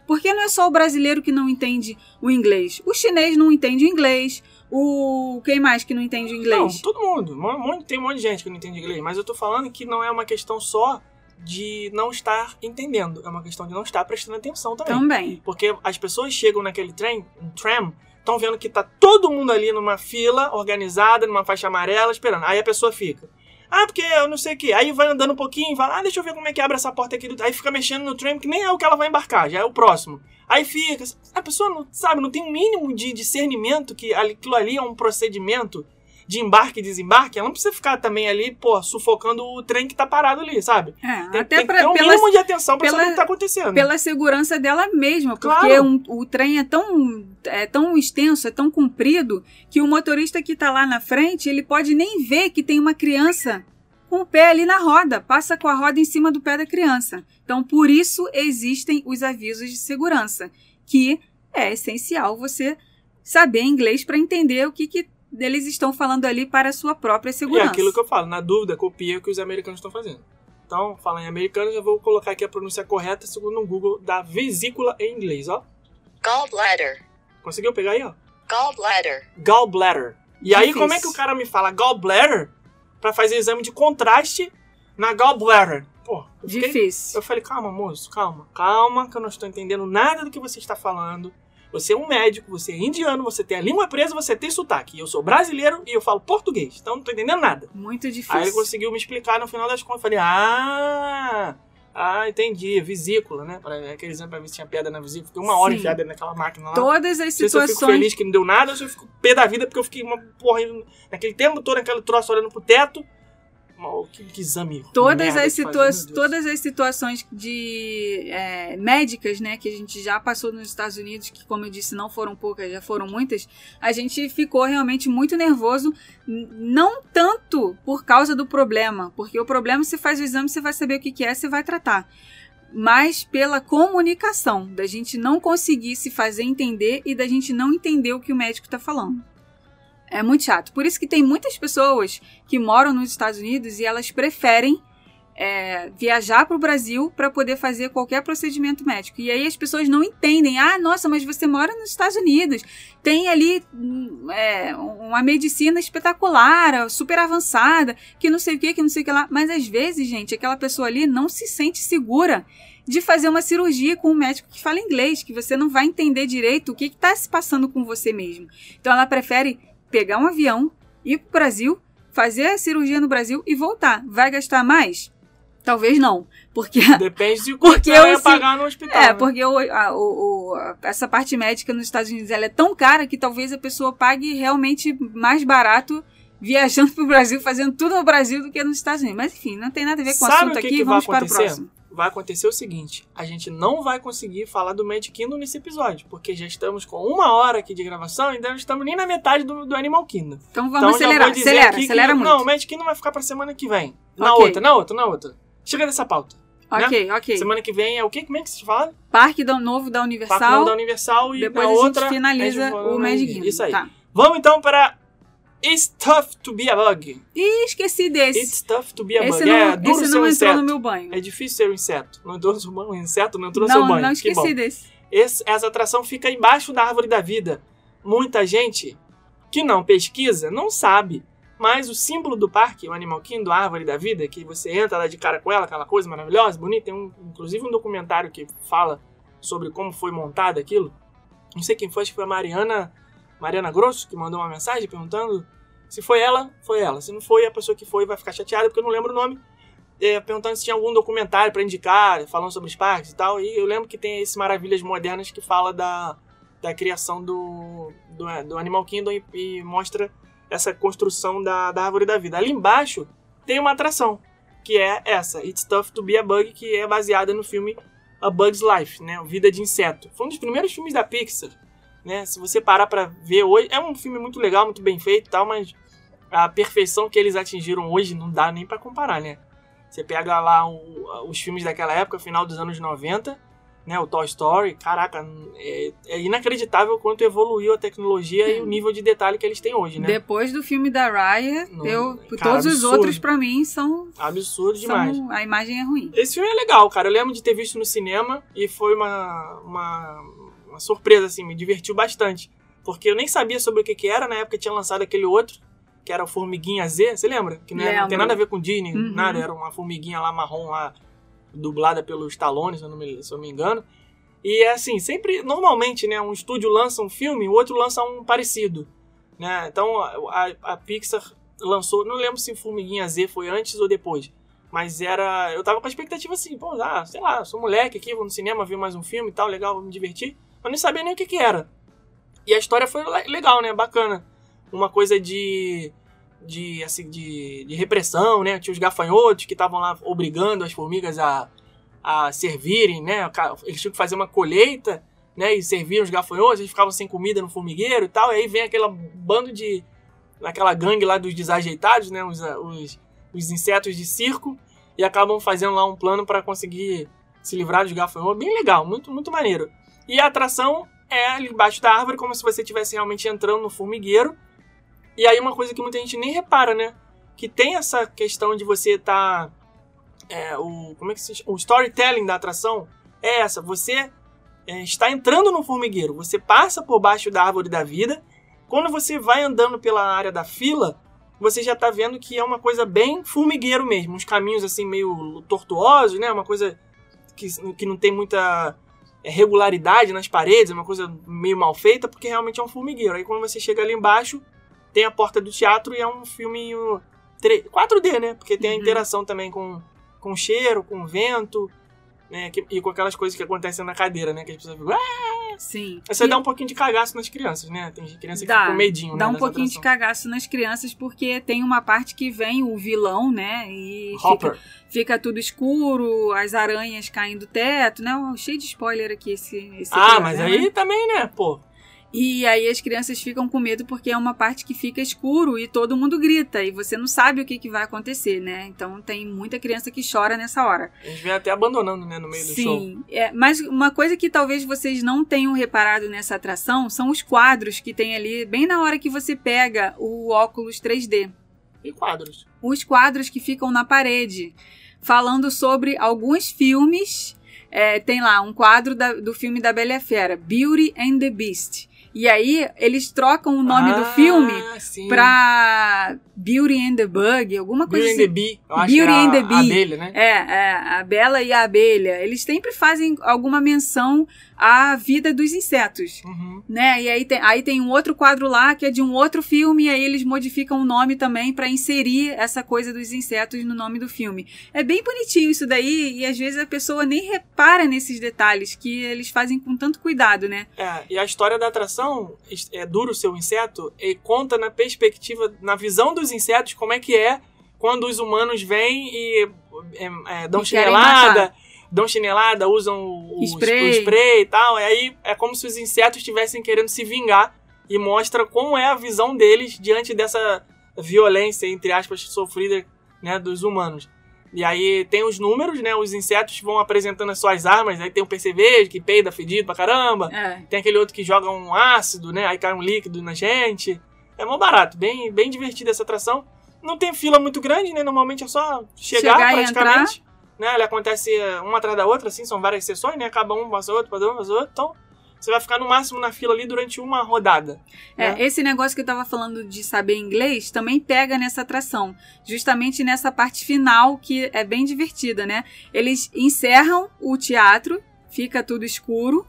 Porque não é só o brasileiro que não entende o inglês. O chinês não entende o inglês. O. Quem mais que não entende o Não, inglês? todo mundo. Um monte- Tem um monte de gente que não entende inglês. Mas eu tô falando que não é uma questão só de não estar entendendo. É uma questão de não estar prestando atenção também. Também. Porque as pessoas chegam naquele trem, um tram, estão vendo que tá todo mundo ali numa fila organizada, numa faixa amarela, esperando. Aí a pessoa fica. Ah, porque eu não sei o que. Aí vai andando um pouquinho, vai ah, deixa eu ver como é que abre essa porta aqui. do-" Aí fica mexendo no trem, que nem é o que ela vai embarcar, já é o próximo. Aí fica. A pessoa não sabe, não tem um mínimo de discernimento que aquilo ali é um procedimento de embarque e desembarque. Ela não precisa ficar também ali, pô, sufocando o trem que tá parado ali, sabe? É, Tem, até tem que pra, ter um pela, mínimo de atenção pra pela- saber o que tá acontecendo. pela segurança dela mesma, porque Claro. um- o trem é tão, é tão extenso, é tão comprido, que o motorista que tá lá na frente, ele pode nem ver que tem uma criança com o pé ali na roda, passa com a roda em cima do pé da criança. Então, por isso existem os avisos de segurança, que é essencial você saber inglês para entender o que, que eles estão falando ali para a sua própria É segurança. aquilo que eu falo, na dúvida, copia o que os americanos estão fazendo. Então, falar em americano, eu vou colocar aqui a pronúncia correta segundo o Google da vesícula em inglês, ó. gallbladder, Conseguiu pegar aí, ó? gallbladder, Gallbladder. E aí, como é que o cara me fala gallbladder pra fazer exame de contraste na gallbladder? Pô, eu, fiquei- Difícil. eu falei, calma, moço, calma, calma, que eu não estou entendendo nada do que você está falando. Você é um médico, você é indiano, você tem a língua presa, você tem sotaque. Eu sou brasileiro e eu falo português, então não tô entendendo nada. Muito difícil. Aí ele conseguiu me explicar no final das contas. Eu falei, ah, ah, entendi, vesícula, né? Pra, aquele exame pra ver se tinha pedra na vesícula. Fiquei uma hora Sim. enfiada naquela máquina lá. Todas as Não sei se eu fico situações feliz que não deu nada ou se eu fico pé da vida porque eu fiquei uma porra naquele tempo todo, naquele troço olhando pro teto. Mal, que, que exame. todas as, situa faz, todas as situações de é, médicas, né, que a gente já passou nos Estados Unidos, que como eu disse não foram poucas, já foram muitas, a gente ficou realmente muito nervoso, não tanto por causa do problema, porque o problema você faz o exame, você vai saber o que, que é, você vai tratar. Mas pela comunicação, da gente não conseguir se fazer entender e da gente não entender o que o médico está falando. É muito chato. Por isso que tem muitas pessoas que moram nos Estados Unidos e elas preferem é, viajar para o Brasil para poder fazer qualquer procedimento médico. E aí as pessoas não entendem. Ah, nossa, mas você mora nos Estados Unidos. Tem ali hum, é, uma medicina espetacular, super avançada, que não sei o que, que não sei o que lá. Mas às vezes, gente, aquela pessoa ali não se sente segura de fazer uma cirurgia com um médico que fala inglês, que você não vai entender direito o que está se passando com você mesmo. Então ela prefere pegar um avião, ir para o Brasil, fazer a cirurgia no Brasil e voltar. Vai gastar mais? Talvez não, porque Depende de quanto Porque eu se- pagar no hospital. é né? porque o, a- o- essa parte médica nos Estados Unidos ela é tão cara que talvez a pessoa pague realmente mais barato viajando para o Brasil, fazendo tudo no Brasil do que nos Estados Unidos. Mas enfim, não tem nada a ver com o Sabe assunto o que aqui. que vai Vamos para o próximo. Vai acontecer o seguinte: a gente não vai conseguir falar do Magic Kingdom nesse episódio, porque já estamos com uma hora aqui de gravação e ainda não estamos nem na metade do, do Animal Kingdom. Então Então vamos já acelerar, acelera, aqui que- acelera muito. Não, o Magic Kingdom vai ficar pra semana que vem. Na Ok. outra, na outra, na outra. Chega dessa pauta. ok, ok. Semana que vem é o quê? Como é que se fala? Parque da- novo da Parque Universal. Novo da Universal e Depois a gente outra. finaliza a gente o Magic Kingdom. Isso aí. Tá. Vamos então para It's Tough to be a Bug. Ih, esqueci desse. It's Tough to be a esse Bug. não, é duro esse ser não um entrou inseto. no meu banho. É difícil ser um inseto. Não entrou um inseto não entrou no seu banho. não Que esqueci desse. Esse- essa atração fica embaixo da árvore da vida. Muita gente que não pesquisa não sabe. Mas o símbolo do parque, o Animal Kingdom, a árvore da vida, que você entra lá de cara com ela, aquela coisa maravilhosa, bonita, tem um, inclusive um documentário que fala sobre como foi montado aquilo. Não sei quem foi, acho que foi a Mariana, Mariana Grosso, que mandou uma mensagem perguntando se foi ela, foi ela. Se não foi, a pessoa que foi vai ficar chateada, porque eu não lembro o nome. É, perguntando se tinha algum documentário para indicar, falando sobre os parques e tal. E eu lembro que tem esse Maravilhas Modernas que fala da, da criação do, do, do Animal Kingdom e, e mostra essa construção da, da árvore da vida. Ali embaixo tem uma atração, que é essa, It's Tough to Be a Bug, que é baseada no filme A Bug's Life, né? Vida de Inseto. Foi um dos primeiros filmes da Pixar, né? Se você parar para ver hoje, é um filme muito legal, muito bem feito e tal, mas a perfeição que eles atingiram hoje não dá nem para comparar, né? Você pega lá o, os filmes daquela época, final dos anos 90, né? O Toy Story, caraca, é, é inacreditável quanto evoluiu a tecnologia é. e o nível de detalhe que eles têm hoje, né? Depois do filme da Raya, não, eu, cara, todos absurdo. os outros para mim são absurdo demais. São, a imagem é ruim. Esse filme é legal, cara. Eu lembro de ter visto no cinema e foi uma, uma, uma surpresa assim, me divertiu bastante, porque eu nem sabia sobre o que, que era na época tinha lançado aquele outro que era o Formiguinha Z, você lembra? Que não, era, não tem nada a ver com Disney, uhum. nada, era uma formiguinha lá marrom lá, dublada pelo Stallone, se eu não me, se eu me engano. E é assim, sempre, normalmente, né, um estúdio lança um filme, o outro lança um parecido, né? Então a, a Pixar lançou, não lembro se Formiguinha Z foi antes ou depois, mas era, eu tava com a expectativa assim, pô, ah, sei lá, sou moleque aqui, vou no cinema ver mais um filme e tal, legal, vou me divertir, mas não sabia nem o que que era. E a história foi legal, né, bacana uma coisa de de, assim, de, de repressão, né? Tinha os gafanhotos que estavam lá obrigando as formigas a, a servirem, né? Eles tinham que fazer uma colheita, né? E serviam os gafanhotos, eles ficavam sem comida no formigueiro e tal. E aí vem aquele bando de... aquela gangue lá dos desajeitados, né? Os, os, os insetos de circo. E acabam fazendo lá um plano para conseguir se livrar dos gafanhotos. Bem legal, muito, muito maneiro. E a atração é ali embaixo da árvore, como se você estivesse realmente entrando no formigueiro. E aí uma coisa que muita gente nem repara, né? Que tem essa questão de você estar... Tá, é, o, como é que se chama? O storytelling da atração é essa. Você é, está entrando no formigueiro. Você passa por baixo da árvore da vida. Quando você vai andando pela área da fila, você já está vendo que é uma coisa bem formigueiro mesmo. Uns caminhos assim meio tortuosos, né? Uma coisa que, que não tem muita regularidade nas paredes, é uma coisa meio mal feita, porque realmente é um formigueiro. Aí quando você chega ali embaixo, tem a porta do teatro e é um filme 4D, né? Porque tem a uhum. interação também com, com cheiro, com vento, né? Que, e com aquelas coisas que acontecem na cadeira, né? Que as pessoas ficam. Ah! Sim. Você e... dá um pouquinho de cagaço nas crianças, né? Tem criança que dá, fica com medinho, Dá né, um pouquinho atração. de cagaço nas crianças porque tem uma parte que vem o vilão, né? E Hopper. Fica, fica tudo escuro, as aranhas caem do teto, né? Cheio de spoiler aqui esse. esse ah, mas né? aí também, né? Pô. E aí as crianças ficam com medo porque é uma parte que fica escuro e todo mundo grita e você não sabe o que, que vai acontecer, né? Então tem muita criança que chora nessa hora. A gente vem até abandonando, né, no meio do Sim, show. Sim, é, mas uma coisa que talvez vocês não tenham reparado nessa atração são os quadros que tem ali bem na hora que você pega o óculos 3D. E quadros? Os quadros que ficam na parede, falando sobre alguns filmes. É, tem lá um quadro da, do filme da Bela Fera, Beauty and the Beast. E aí eles trocam o nome ah, do filme sim. pra Beauty and the Bug, alguma coisa Beauty assim. and the Bee. Eu acho Beauty que é and a, the Bee. A abelha, né? É, é, a Bela e a Abelha. Eles sempre fazem alguma menção à vida dos insetos, uhum. né? E aí tem, aí tem um outro quadro lá que é de um outro filme e aí eles modificam o nome também para inserir essa coisa dos insetos no nome do filme. É bem bonitinho isso daí e às vezes a pessoa nem repara nesses detalhes que eles fazem com tanto cuidado, né? É, e a história da atração é duro o seu inseto e conta na perspectiva, na visão dos insetos como é que é quando os humanos vêm e é, é, dão E chinelada, dão chinelada, usam o, o Spray. o spray e tal. E aí é como se os insetos estivessem querendo se vingar e mostra como é a visão deles diante dessa violência, entre aspas, sofrida né, dos humanos. E aí tem os números, né? Os insetos vão apresentando as suas armas. Aí tem um percevejo que peida fedido pra caramba. É. Tem aquele outro que joga um ácido, né? Aí cai um líquido na gente. É mó barato, bem, bem divertida essa atração. Não tem fila muito grande, né? Normalmente é só chegar, Chegar praticamente. Né? Ela acontece uma atrás da outra, assim, são várias sessões, né? Acaba um, passa outro, passa outro, passa outro. Então, Você vai ficar no máximo na fila ali durante uma rodada. É, né? esse negócio que eu tava falando de saber inglês também pega nessa atração. Justamente nessa parte final que é bem divertida, né? Eles encerram o teatro, fica tudo escuro.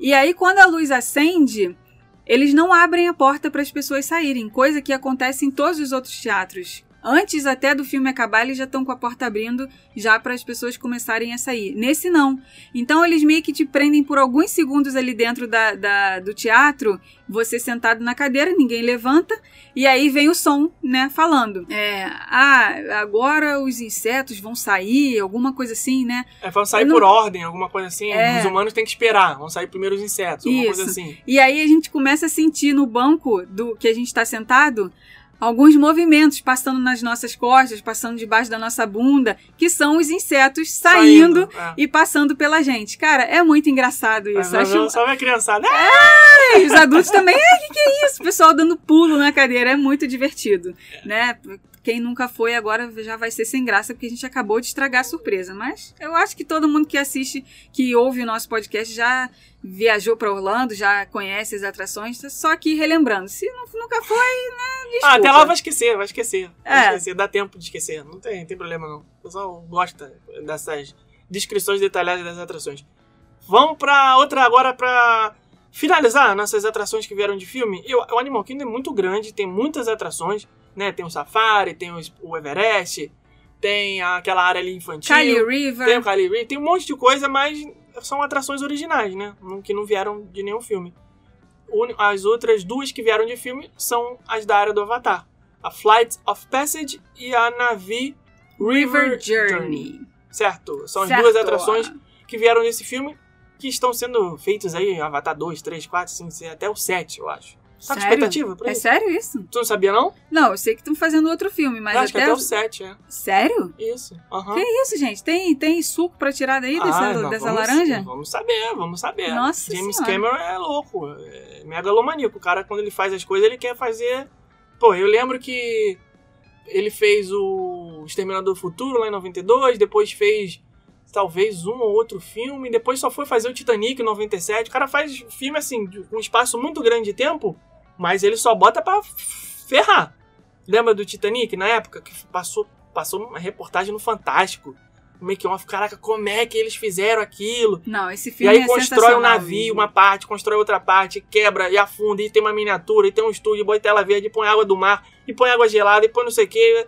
E aí, quando a luz acende, eles não abrem a porta para as pessoas saírem, coisa que acontece em todos os outros teatros. Antes até do filme acabar, eles já estão com a porta abrindo já para as pessoas começarem a sair. Nesse não. Então eles meio que te prendem por alguns segundos ali dentro da, da- do teatro, você sentado na cadeira, ninguém levanta, e aí vem o som, né, falando. É, ah, agora os insetos vão sair, alguma coisa assim, né? É, vão sair não- por ordem, alguma coisa assim. É. Os humanos têm que esperar. Vão sair primeiro os insetos, alguma coisa Isso. assim. E aí a gente começa a sentir no banco do que a gente está sentado alguns movimentos passando nas nossas costas, passando debaixo da nossa bunda, que são os insetos saindo, é. e passando pela gente. Cara, é muito engraçado isso. Mas, Acho... Só a criançada. E os adultos também, o que, que é isso? O pessoal dando pulo na cadeira, é muito divertido, né? Quem nunca foi agora já vai ser sem graça porque a gente acabou de estragar a surpresa. Mas eu acho que todo mundo que assiste, que ouve o nosso podcast já viajou para Orlando, já conhece as atrações. Só que relembrando, se não- nunca foi, né? Desculpa. Ah, até lá vai esquecer, vai esquecer. Vai É. esquecer, dá tempo de esquecer. Não tem, tem problema não. O pessoal gosta dessas descrições detalhadas das atrações. Vamos pra outra agora pra finalizar nossas atrações que vieram de filme. Eu, o Animal Kingdom é muito grande, tem muitas atrações, né? Tem o Safari, tem o, Everest, tem aquela área ali infantil. Kylie River. Tem o Kylie Reed, tem um monte de coisa, mas são atrações originais, né? Que não vieram de nenhum filme. As outras duas que vieram de filme são as da área do Avatar. A Flight of Passage e a Navi River Journey. Certo? São as Certo. duas atrações que vieram desse filme que estão sendo feitas aí, Avatar 2, 3, 4, 5, 6, até o 7, eu acho. Tá com Sério? expectativa pra É isso? sério isso? Tu não sabia, não? Não, eu sei que estão fazendo outro filme, mas eu acho que até. até o 7, é. Sério? Isso. Aham. Que isso, gente? Tem, tem suco pra tirar daí dessa, Ah, não, dessa vamos- laranja? Vamos saber, vamos saber. Nossa James Senhora. Cameron é louco, é megalomaníaco. O cara, quando ele faz as coisas, ele quer fazer. Pô, eu lembro que ele fez o Exterminador do Futuro lá em 92, depois fez talvez um ou outro filme, depois só foi fazer o Titanic em 97. O cara faz filme assim, de um espaço muito grande de tempo, mas ele só bota pra ferrar. Lembra do Titanic na época que passou passou uma reportagem no Fantástico? Make off, caraca, como é que eles fizeram aquilo? Não, esse E filme aí é constrói um navio, mesmo. uma parte, constrói outra parte, quebra e afunda, e tem uma miniatura, e tem um estúdio, e põe tela verde, e põe água do mar, e põe água gelada, e põe não sei o que.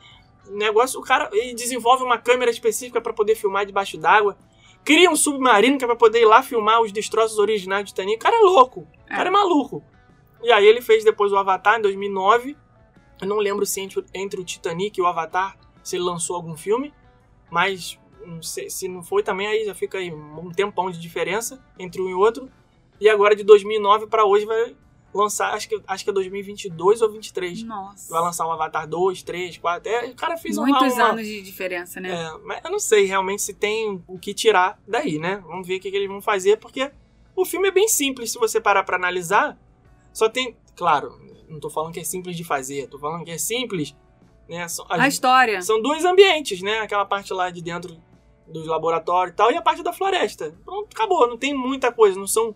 Negócio, o cara ele desenvolve uma câmera específica para poder filmar debaixo d'água. Cria um submarino que é pra poder ir lá filmar os destroços originais do Titanic. O cara é louco. O cara é maluco. E aí ele fez depois o Avatar em 2009. Eu não lembro se entre, entre o Titanic e o Avatar se ele lançou algum filme. Mas não sei, se não foi também, aí já fica aí um tempão de diferença entre um e outro. E agora de 2009 pra hoje vai lançar, acho que, acho que é 2022 ou 23. Nossa. Vai lançar um Avatar 2, 3, 4. É, o cara fez Muitos uma, anos de diferença, né? é, mas eu não sei realmente se tem o que tirar daí, né? Vamos ver o que, que eles vão fazer, porque o filme é bem simples se você parar pra analisar. Só tem. Claro, não tô falando que é simples de fazer, tô falando que é simples. Né? São, as- A história. são dois ambientes, né? Aquela parte lá de dentro dos laboratórios e tal, e a parte da floresta. Pronto, acabou, não tem muita coisa, não são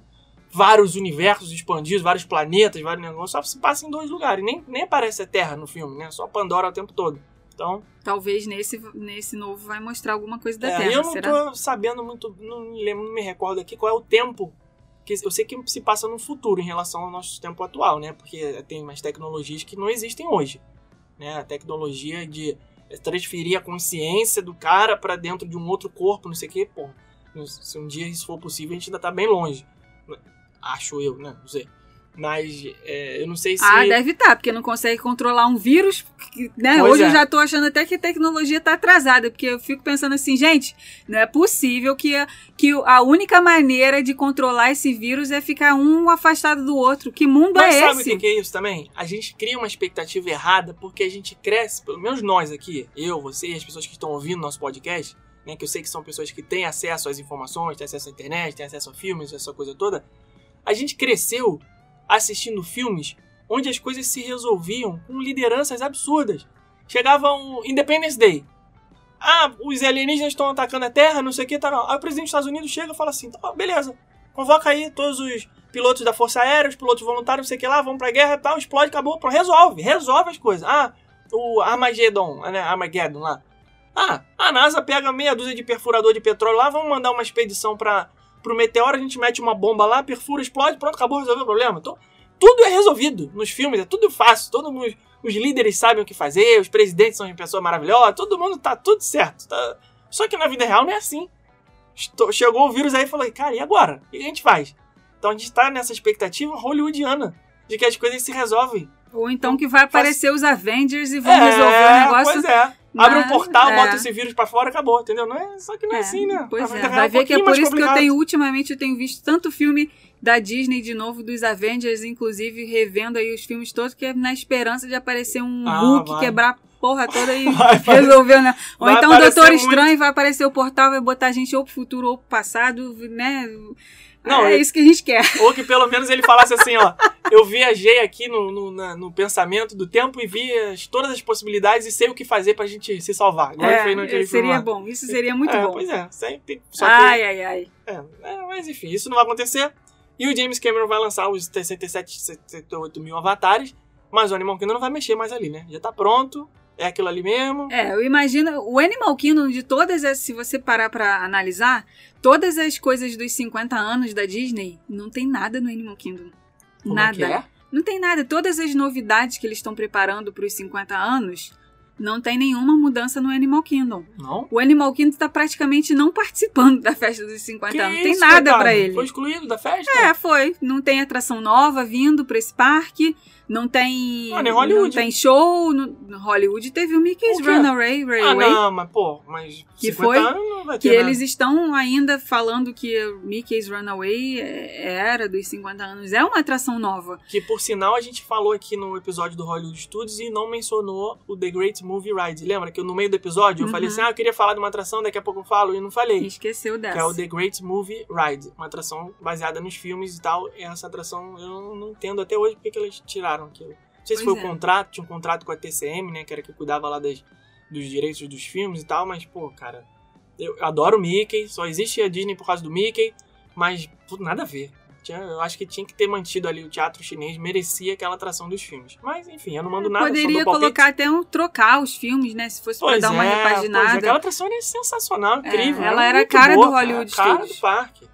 vários universos expandidos, vários planetas, vários negócios, só se passa em dois lugares. Nem, nem aparece a Terra no filme, né? Só Pandora o tempo todo. Então, Talvez nesse, nesse novo vai mostrar alguma coisa da é, Terra, eu não será? tô sabendo muito, não me lembro, não me recordo aqui qual é o tempo. Que eu sei que se passa no futuro em relação ao nosso tempo atual, né? Porque tem umas tecnologias que não existem hoje. Né? A tecnologia de transferir a consciência do cara pra dentro de um outro corpo, não sei o quê, pô. Se um dia isso for possível, a gente ainda tá bem longe. Acho eu, né? Não sei. Mas é, eu não sei se. Ah, deve estar, porque não consegue controlar um vírus, que, né? Pois Hoje é. eu já tô achando até que a tecnologia tá atrasada, porque eu fico pensando assim, gente, não é possível que, a- que a única maneira de controlar esse vírus é ficar um afastado do outro. Que mundo Mas é sabe o esse? que que é isso também? A gente cria uma expectativa errada porque a gente cresce, pelo menos nós aqui, eu, você e as pessoas que estão ouvindo nosso podcast, né, que eu sei que são pessoas que têm acesso às informações, têm acesso à internet, têm acesso a filmes, essa coisa toda. A gente cresceu assistindo filmes onde as coisas se resolviam com lideranças absurdas. Chegava um Independence Day. Ah, os alienígenas estão atacando a Terra, não sei o que, tá não. Aí o presidente dos Estados Unidos chega e fala assim: tá, beleza, convoca aí todos os pilotos da Força Aérea, os pilotos voluntários, não sei o que lá, vão pra guerra e tal, explode, acabou, pronto, resolve, resolve as coisas. Ah, o Armageddon, né, Armageddon lá. Ah, a NASA pega meia dúzia de perfurador de petróleo lá, vamos mandar uma expedição para pro meteoro, a gente mete uma bomba lá, perfura, explode, pronto, acabou, resolveu o problema. Então, tudo é resolvido nos filmes, é tudo fácil, todo mundo, os líderes sabem o que fazer, os presidentes são pessoas maravilhosas, todo mundo tá tudo certo. Tá... Só que na vida real não é assim. Chegou o vírus aí e falou, cara, e agora? O que a gente faz? Então a gente tá nessa expectativa hollywoodiana de que as coisas se resolvem. Ou então que vai aparecer os Avengers e vão é, resolver o negócio. Pois é. Abre um portal, é. bota esse vírus pra fora, acabou, entendeu? Não é, só que não é, é assim, né? Pois é, vai ver um que é por isso complicado. que eu tenho, ultimamente, eu tenho visto tanto filme da Disney de novo, dos Avengers, inclusive revendo aí os filmes todos, que é na esperança de aparecer um ah, Hulk, vai. quebrar a porra toda e resolver, né? Ou então o Doutor Estranho muito... vai aparecer o portal, vai botar a gente ou pro futuro ou pro passado, né? Não, é, isso que a gente quer. Ou que pelo menos ele falasse assim, ó. Eu viajei aqui no, no, na, no pensamento do tempo e vi as, todas as possibilidades e sei o que fazer pra gente se salvar. Igual é, foi naquele Seria bom, isso seria muito é, bom. Pois é, sempre. Só ai, que, ai, ai. É, é, mas enfim, isso não vai acontecer. E o James Cameron vai lançar os 67, 68 mil avatares, mas o Animal Kingdom não vai mexer mais ali, né? Já tá pronto, é aquilo ali mesmo. É, eu imagino. O Animal Kingdom, de todas as. Se você parar pra analisar, todas as coisas dos 50 anos da Disney, não tem nada no Animal Kingdom. Como nada. É é? Não tem nada. Todas as novidades que eles estão preparando para os 50 anos, não tem nenhuma mudança no Animal Kingdom. Não? O Animal Kingdom está praticamente não participando da festa dos 50 que anos. Não tem nada para ele. Foi excluído da festa? É, foi. Não tem atração nova vindo para esse parque. Não tem. Ah, nem Hollywood. Não tem show. No Hollywood teve o Mickey's o Runaway Railway. Ah, não, mas pô, mas que foi não vai ter que nada. eles estão ainda falando que o Mickey's Runaway era dos 50 anos. É uma atração nova. Que por sinal a gente falou aqui no episódio do Hollywood Studios e não mencionou o The Great Movie Ride. Lembra que no meio do episódio eu uhum. falei assim: ah, eu queria falar de uma atração, daqui a pouco eu falo e não falei. Esqueceu dessa. Que é o The Great Movie Ride. Uma atração baseada nos filmes e tal. E essa atração eu não entendo até hoje porque que eles tiraram aquilo. Não sei se foi é. o contrato, tinha um contrato com a TCM, né? Que era que cuidava lá das, dos direitos dos filmes e tal, mas, pô, cara, eu adoro o Mickey, só existe a Disney por causa do Mickey, mas pô, nada a ver. Eu acho que tinha que ter mantido ali o teatro chinês, merecia aquela atração dos filmes. Mas, enfim, eu não mando nada. Poderia colocar até um trocar os filmes, né? Se fosse pois pra dar uma é, repaginada. Pois aquela atração era sensacional, é, incrível. É, ela era a cara boa, do Hollywood cara, cara do parque.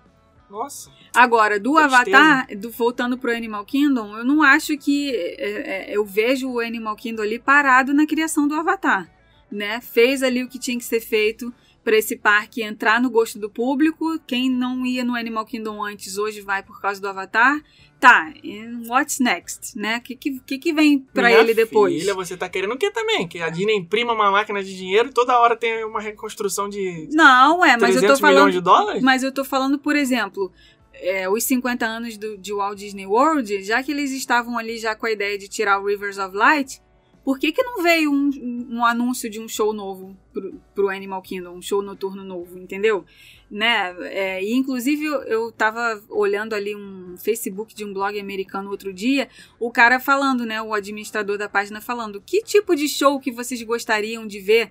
Nossa. Agora, do Avatar, do, voltando pro Animal Kingdom, eu não acho que. É, é, eu vejo o Animal Kingdom ali parado na criação do Avatar. Né? Fez ali o que tinha que ser feito para esse parque entrar no gosto do público. Quem não ia no Animal Kingdom antes, hoje vai por causa do Avatar. Tá, what's next, né? O que, que, que vem para ele depois? Filha, você tá querendo o que também? Que a Disney imprima uma máquina de dinheiro e toda hora tem uma reconstrução de. Não, é, mas eu tô falando. De dólares? Mas eu tô falando, por exemplo, é, os 50 anos do, de Walt Disney World, já que eles estavam ali já com a ideia de tirar o Rivers of Light, por que, que não veio um, um anúncio de um show novo pro, pro Animal Kingdom, um show noturno novo, entendeu? Né? É, e inclusive eu, tava olhando ali um Facebook de um blog americano outro dia, o cara falando, né, o administrador da página falando, que tipo de show que vocês gostariam de ver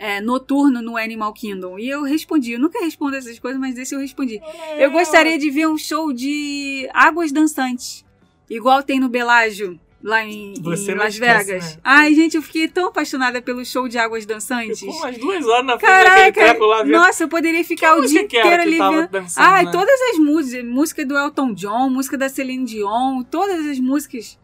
é, noturno no Animal Kingdom. E eu respondi, eu nunca respondo essas coisas, mas esse eu respondi. Eu gostaria de ver um show de águas dançantes, igual tem no Belágio, lá em, em Las esquece, Vegas. Né? Ai, gente, eu fiquei tão apaixonada pelo show de águas dançantes. Ficou umas duas horas na frente Caraca, treco lá vendo. Nossa, eu poderia ficar que o dia inteiro ali vendo. Ai, né? todas as músicas, música do Elton John, música da Celine Dion, todas as músicas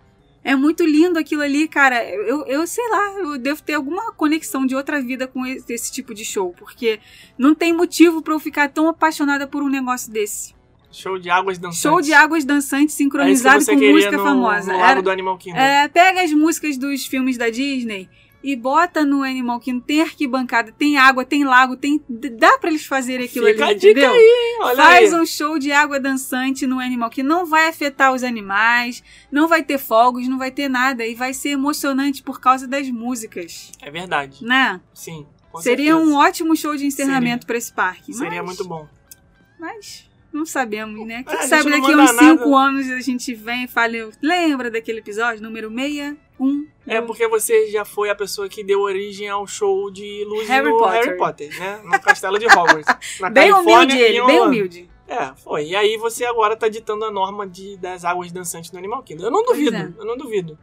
é muito lindo aquilo ali, cara. Eu, eu sei lá, eu devo ter alguma conexão de outra vida com esse, esse tipo de show, porque não tem motivo para eu ficar tão apaixonada por um negócio desse. Show de águas dançantes. Show de águas dançantes sincronizado é com música no, famosa. No Lago do Animal Kingdom. É, pega as músicas dos filmes da Disney e bota no Animal Kingdom, tem arquibancada, tem água, tem lago, tem dá para eles fazerem aquilo Fica ali, a dica entendeu? Aí, olha Faz aí. um show de água dançante no Animal Kingdom, não vai afetar os animais, não vai ter fogos, não vai ter nada e vai ser emocionante por causa das músicas. É verdade. Né? Sim. Seria certeza. um ótimo show de encerramento para esse parque. Seria mas, muito bom. Mas não sabemos, né? Quem É, sabe daqui a uns 5 nada. anos a gente vem e fale, lembra daquele episódio número 61? É porque você já foi a pessoa que deu origem ao show de luz Harry no Potter. Harry Potter, né? No castelo de Hogwarts. Na Bem Califórnia humilde ele, em bem humilde. É, foi. E aí você agora tá ditando a norma de, das águas dançantes do Animal Kingdom. Eu não duvido, é. eu não duvido.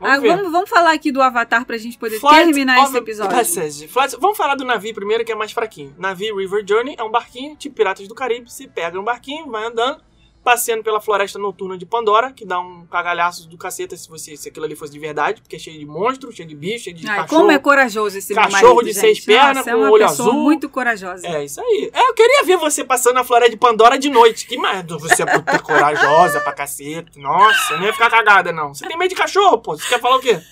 Vamos Ah, vamos, vamos falar aqui do Avatar pra gente poder Flight terminar esse episódio. Passage. Flight- Vamos falar do navio primeiro, que é mais fraquinho. Navio River Journey é um barquinho, tipo Piratas do Caribe. Você pega um barquinho, vai andando, passeando pela floresta noturna de Pandora, que dá um cagalhaço do caceta se, você, se aquilo ali fosse de verdade, porque é cheio de monstro, cheio de bicho, cheio de Ai, cachorro. como é corajoso esse cachorro marido, de gente. seis pernas, Nossa, é com uma olho azul. muito corajosa. É, isso aí. É, eu queria ver você passando na floresta de Pandora de noite. Que merda, você é puta corajosa pra cacete. Nossa, eu não ia ficar cagada, não. Você tem medo de cachorro, pô. Você quer falar o quê?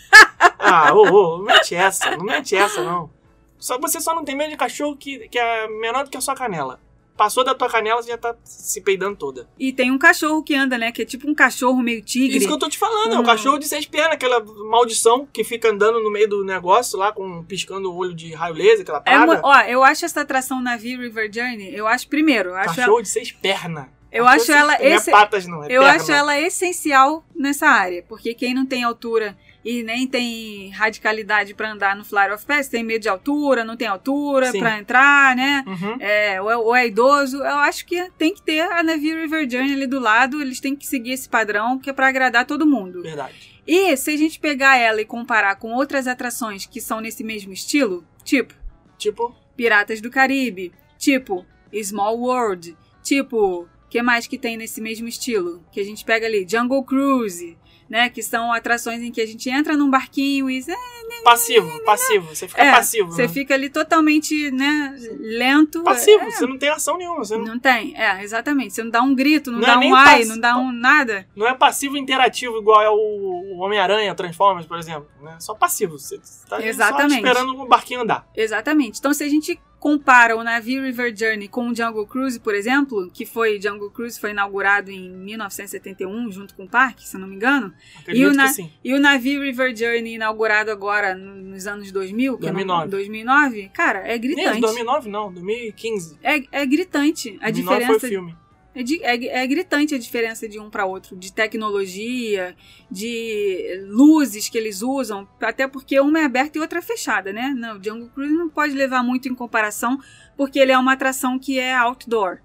Ah, ô, ô, não mete essa. Não mete essa, não. Só, você só não tem medo de cachorro que, que é menor do que a sua canela. Passou da tua canela, você já tá se peidando toda. E tem um cachorro que anda, né? Que é tipo um cachorro meio tigre. Isso que eu tô te falando, é o Hum. cachorro de seis pernas, aquela maldição que fica andando no meio do negócio lá, com piscando o olho de raio laser, aquela É praga. mu- ó, eu acho essa atração Navio River Journey, eu acho, primeiro, eu acho, Cachorro de seis pernas. eu Cachorro acho ela Não é esse- patas, não. É eu perna. acho ela essencial nessa área, porque quem não tem altura e nem tem radicalidade pra andar no Flyer of Pass, tem medo de altura, não tem altura pra entrar, né? Uhum. É, ou, é, ou é idoso, eu acho que tem que ter a Navio River Journey ali do lado, eles têm que seguir esse padrão que é pra agradar todo mundo. Verdade. E se a gente pegar ela e comparar com outras atrações que são nesse mesmo estilo, tipo Tipo, Piratas do Caribe, tipo Small World, tipo, que mais que tem nesse mesmo estilo? Que a gente pega ali, Jungle Cruise, né? Que são atrações em que a gente entra num barquinho e é, passivo, passivo. Você fica É, passivo. você né? fica ali totalmente, né, lento. Passivo, É, você não tem ação nenhuma. Você não, não tem, é, exatamente. Você não dá um grito, não, Não dá é um ai, pass- não dá um nada. não é passivo interativo igual é o, Homem-Aranha, Transformers, por exemplo. Né? Só passivo. Você tá Exatamente. só esperando o barquinho andar. Exatamente. Então, se a gente compara o navio River Journey com o Jungle Cruise, por exemplo, que foi Jungle Cruise foi inaugurado em 1971 junto com o parque, se não me engano, Acredito o na- que sim. e o navio River Journey inaugurado agora no- nos anos 2000, que é no- 2009. 2009, cara, é gritante. 2009 não, 2015. É, é gritante a 2009 diferença foi filme. É, di- é- é gritante a diferença de um para outro, de tecnologia, de luzes que eles usam, até porque uma é aberta e outra é fechada, né? Não, o Jungle Cruise não pode levar muito em comparação, porque ele é uma atração que é outdoor,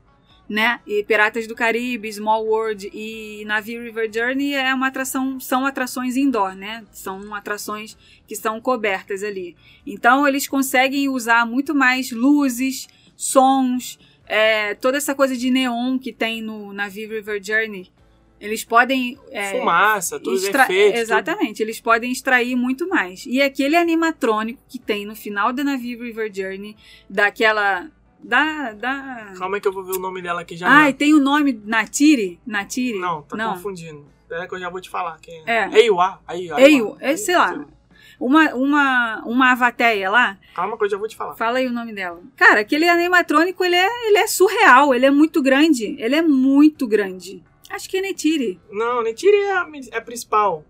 né? E Piratas do Caribe, Small World e Navio River Journey é uma atração, são atrações indoor, né? São atrações que são cobertas ali. Então eles conseguem usar muito mais luzes, sons, é, toda essa coisa de neon que tem no Navio River Journey, eles podem. é, Fumaça, todos os extra- efeitos. Exatamente, eles podem extrair muito mais. E aquele animatrônico que tem no final da Navio River Journey, daquela. Da. da... tudo. Calma aí que eu vou ver o nome dela aqui já. Ai, já. tem o nome Natiri? Natiri? Não, tá Não. confundindo. Espera que eu já vou te falar. Quem É. é? Eiwa. Aí, Eiwa, é, sei lá. Uma, uma, uma avateia lá, Calma que eu já vou te falar. Fala aí o nome dela. Cara, aquele animatrônico, ele é, ele é surreal, ele é muito grande. Ele é muito grande. Acho que é Netiri. Não, Neytiri é a, é a principal.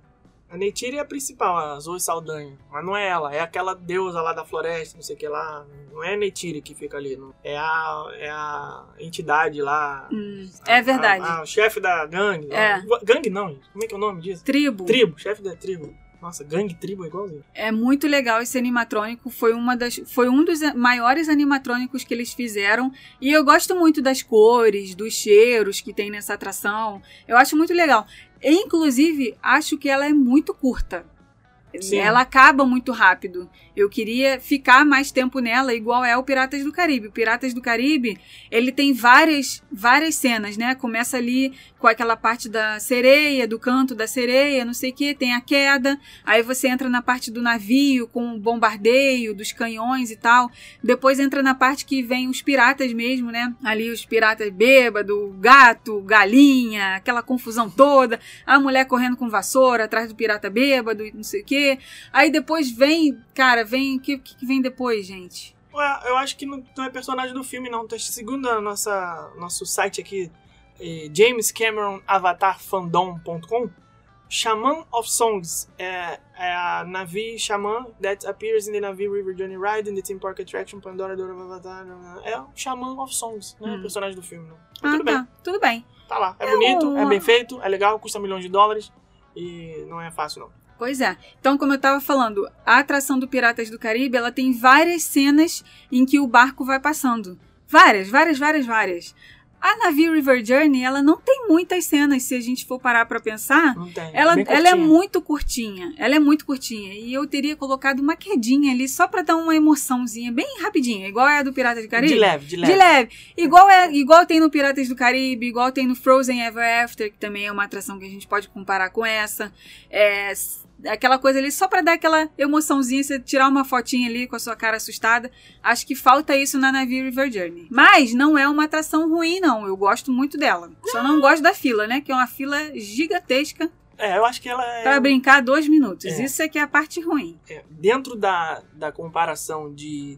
A Neytiri é a principal, a Zoe Saldanha. Mas não é ela, é aquela deusa lá da floresta, não sei o que lá. Não é a Neytiri que fica ali, não. É a, é a entidade lá. Hum, é verdade. A, a- o chefe da gangue. É. Gangue não, gente. Como é que é o nome disso? Tribo. Tribo, chefe da tribo. Nossa, gangue tribo é igualzinho. É muito legal esse animatrônico. Foi, uma das, foi um dos maiores animatrônicos que eles fizeram. E eu gosto muito das cores, dos cheiros que tem nessa atração. Eu acho muito legal. E, inclusive, acho que ela é muito curta. Sim. Ela acaba muito rápido. Eu queria ficar mais tempo nela, igual é o Piratas do Caribe. O Piratas do Caribe, ele tem várias, várias cenas, né? Começa ali com aquela parte da sereia, do canto da sereia, não sei o que, tem a queda. Aí você entra na parte do navio com o bombardeio, dos canhões e tal. Depois entra na parte que vem os piratas mesmo, né? Ali os piratas bêbado, gato, galinha, aquela confusão toda. A mulher correndo com vassoura atrás do pirata bêbado e não sei o que. Aí depois vem, cara, vem. O que, o que vem depois, gente? Ué, eu acho que não, não é personagem do filme, não. Tá segundo a nossa, nosso site aqui, eh, jamescameronavatarfandom.com, Shaman of Songs é, é a Navi Shaman that appears in the Navi River Journey Ride in the Theme Park Attraction Pandora Dora Avatar. É o Shaman of Songs, não é Hum. personagem do filme, não. Mas Ah, tudo bem, tá. Tudo bem. tá lá. É, É bonito, um- é bem feito, é legal, custa milhões de dólares e não é fácil, não. Pois é. Então, como eu estava falando, a atração do Piratas do Caribe, ela tem várias cenas em que o barco vai passando. Várias, várias, várias, várias. A Navi River Journey, ela não tem muitas cenas, se a gente for parar pra pensar. Não tem. Ela, bem ela é muito curtinha. Ela é muito curtinha. E eu teria colocado uma quedinha ali só pra dar uma emoçãozinha bem rapidinha, igual é a do Pirata do Caribe. De leve, de leve. De leve. Igual, é, igual tem no Piratas do Caribe, igual tem no Frozen Ever After, que também é uma atração que a gente pode comparar com essa. É aquela coisa ali só pra dar aquela emoçãozinha, você tirar uma fotinha ali com a sua cara assustada. Acho que falta isso na Navi River Journey. Mas não é uma atração ruim, não. Eu gosto muito dela. Só não gosto da fila, né? Que é uma fila gigantesca É, eu acho que ela é. pra brincar dois minutos. É. Isso é que é a parte ruim. é, dentro da, da comparação de,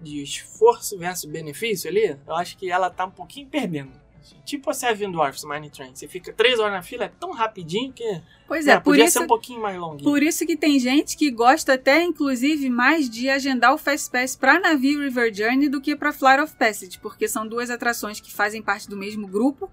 de esforço versus benefício ali, eu acho que ela tá um pouquinho perdendo. Tipo a Seven Dwarfs Mine Train. Você fica três horas na fila, é tão rapidinho que. Pois né, é, por podia isso ser um pouquinho mais longuinho. Por isso que tem gente que gosta até, inclusive, mais de agendar o Fast Pass pra Navi River Journey do que pra Flight of Passage, porque são duas atrações que fazem parte do mesmo grupo.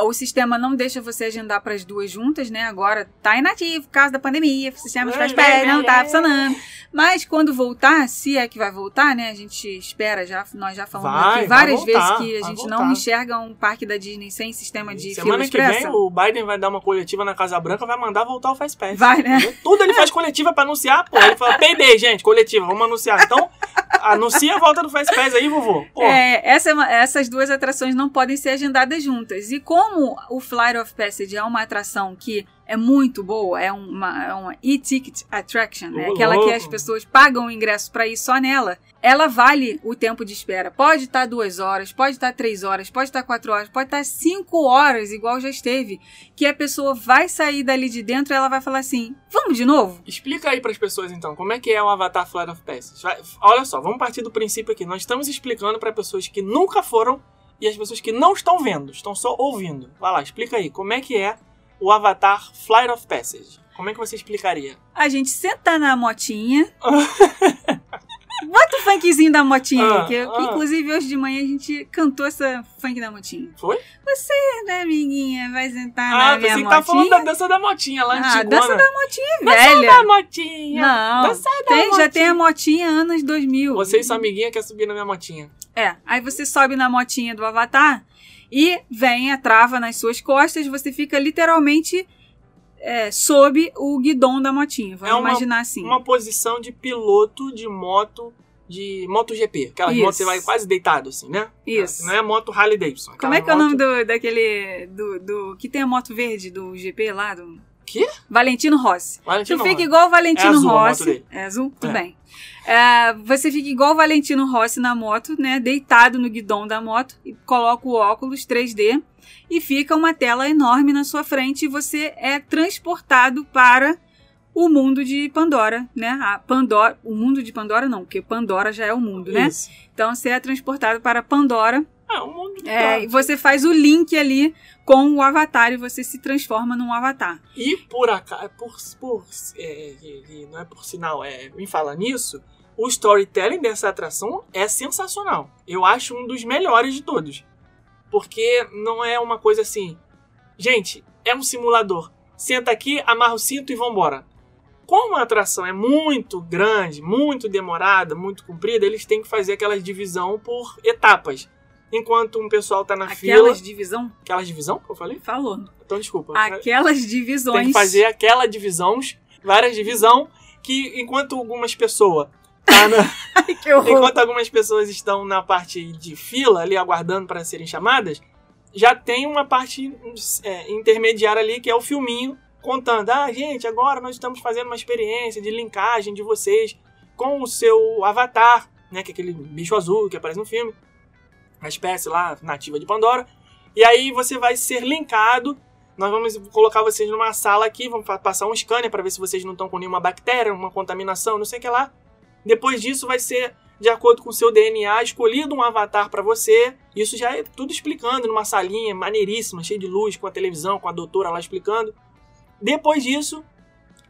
O sistema não deixa você agendar para as duas juntas, né? Agora tá inativo por causa da pandemia, o sistema de Pass não tá funcionando. Mas quando voltar, se é que vai voltar, né? A gente espera, já, nós já falamos Vai, aqui várias voltar, vezes que a gente não enxerga um parque da Disney sem sistema de fila Semana que expressa. vem o Biden vai dar uma coletiva na Casa Branca, vai mandar voltar o Fast Pass. Vai, né? Tudo ele faz coletiva pra anunciar, pô. Ele fala, PD, gente, coletiva, vamos anunciar. Então, anuncia a volta do Fast Pass aí, vovô. Pô, É, essa é essas duas atrações não podem ser agendadas juntas. E como o Flight of Passage é uma atração que é muito boa, é uma, é uma e-ticket attraction, né? Ô, aquela que as pessoas pagam o ingresso para ir só nela, ela vale o tempo de espera. Pode estar duas horas, pode estar três horas, pode estar quatro horas, pode estar cinco horas, igual já esteve. Que a pessoa vai sair dali de dentro e ela vai falar assim: vamos de novo? Explica aí pras pessoas então, como é que é o Avatar Flight of Passage. Olha só, vamos partir do princípio aqui. Nós estamos explicando pra pessoas que nunca foram e as pessoas que não estão vendo, estão só ouvindo. Vai lá, explica aí, como é que é o Avatar Flight of Passage? Como é que você explicaria? A gente senta na motinha. Bota o funkzinho da motinha Ah, aí, que, ah. inclusive hoje de manhã a gente cantou essa funk da motinha. Foi? Você, né, amiguinha, vai sentar Ah, na minha pensei que tava falando motinha. da dança da motinha lá ah, antigona. dança da motinha Dança velha. da motinha. Não, Dança da tem, já motinha. tem a motinha anos 2000. Você e sua amiguinha quer subir na minha motinha. É, aí você sobe na motinha do Avatar e vem a trava nas suas costas, você fica literalmente é, sob o guidão da motinha. Vamos É uma- imaginar assim. Uma posição de piloto de moto de MotoGP. Aquelas Isso. motos que você vai quase deitado, assim, né? Isso. Não é moto Harley Davidson. Como aquela é que é o moto- nome do, daquele. Do, do. Que tem a moto verde do GP lá? Do... Quê? Valentino Rossi. Valentino tu fica Rossi. igual o Valentino É azul moto Rossi. É azul? Tudo É. bem. É, você fica igual o Valentino Rossi na moto, né? Deitado no guidão da moto e coloca o óculos 3D e fica uma tela enorme na sua frente e você é transportado para o mundo de Pandora, né? A Pandora, o mundo de Pandora não, porque Pandora já é o mundo, né? Isso. Então você é transportado para Pandora É, um mundo de é, e você faz o link ali com o avatar e você se transforma num avatar. E por acaso, por, por é, não é por sinal, é, em falar nisso, o storytelling dessa atração é sensacional. Eu acho um dos melhores de todos. Porque não é uma coisa assim. Gente, é um simulador. Senta aqui, amarra o cinto e vambora. Como a atração é muito grande, muito demorada, muito comprida, eles têm que fazer aquela divisão por etapas. Enquanto um pessoal tá na fila. Aquelas divisão, Aquelas divisão que eu falei? falou. Então desculpa. Aquelas divisões. Tem que fazer aquela divisão, várias divisão, que enquanto algumas pessoas tá na- Ai, que horror. enquanto algumas pessoas estão na parte de fila ali aguardando para serem chamadas, já tem uma parte é, intermediária ali que é o filminho contando, ah, gente, agora nós estamos fazendo uma experiência de linkagem de vocês com o seu avatar, né, que é aquele bicho azul que aparece no filme, a espécie lá nativa de Pandora. E aí você vai ser linkado. Nós vamos colocar vocês numa sala aqui, vamos passar um scanner para ver se vocês não estão com nenhuma bactéria, uma contaminação, não sei o que lá. Depois disso vai ser de acordo com o seu DNA escolhido um avatar para você. Isso já é tudo explicando numa salinha maneiríssima, cheia de luz, com a televisão, com a doutora lá explicando. Depois disso,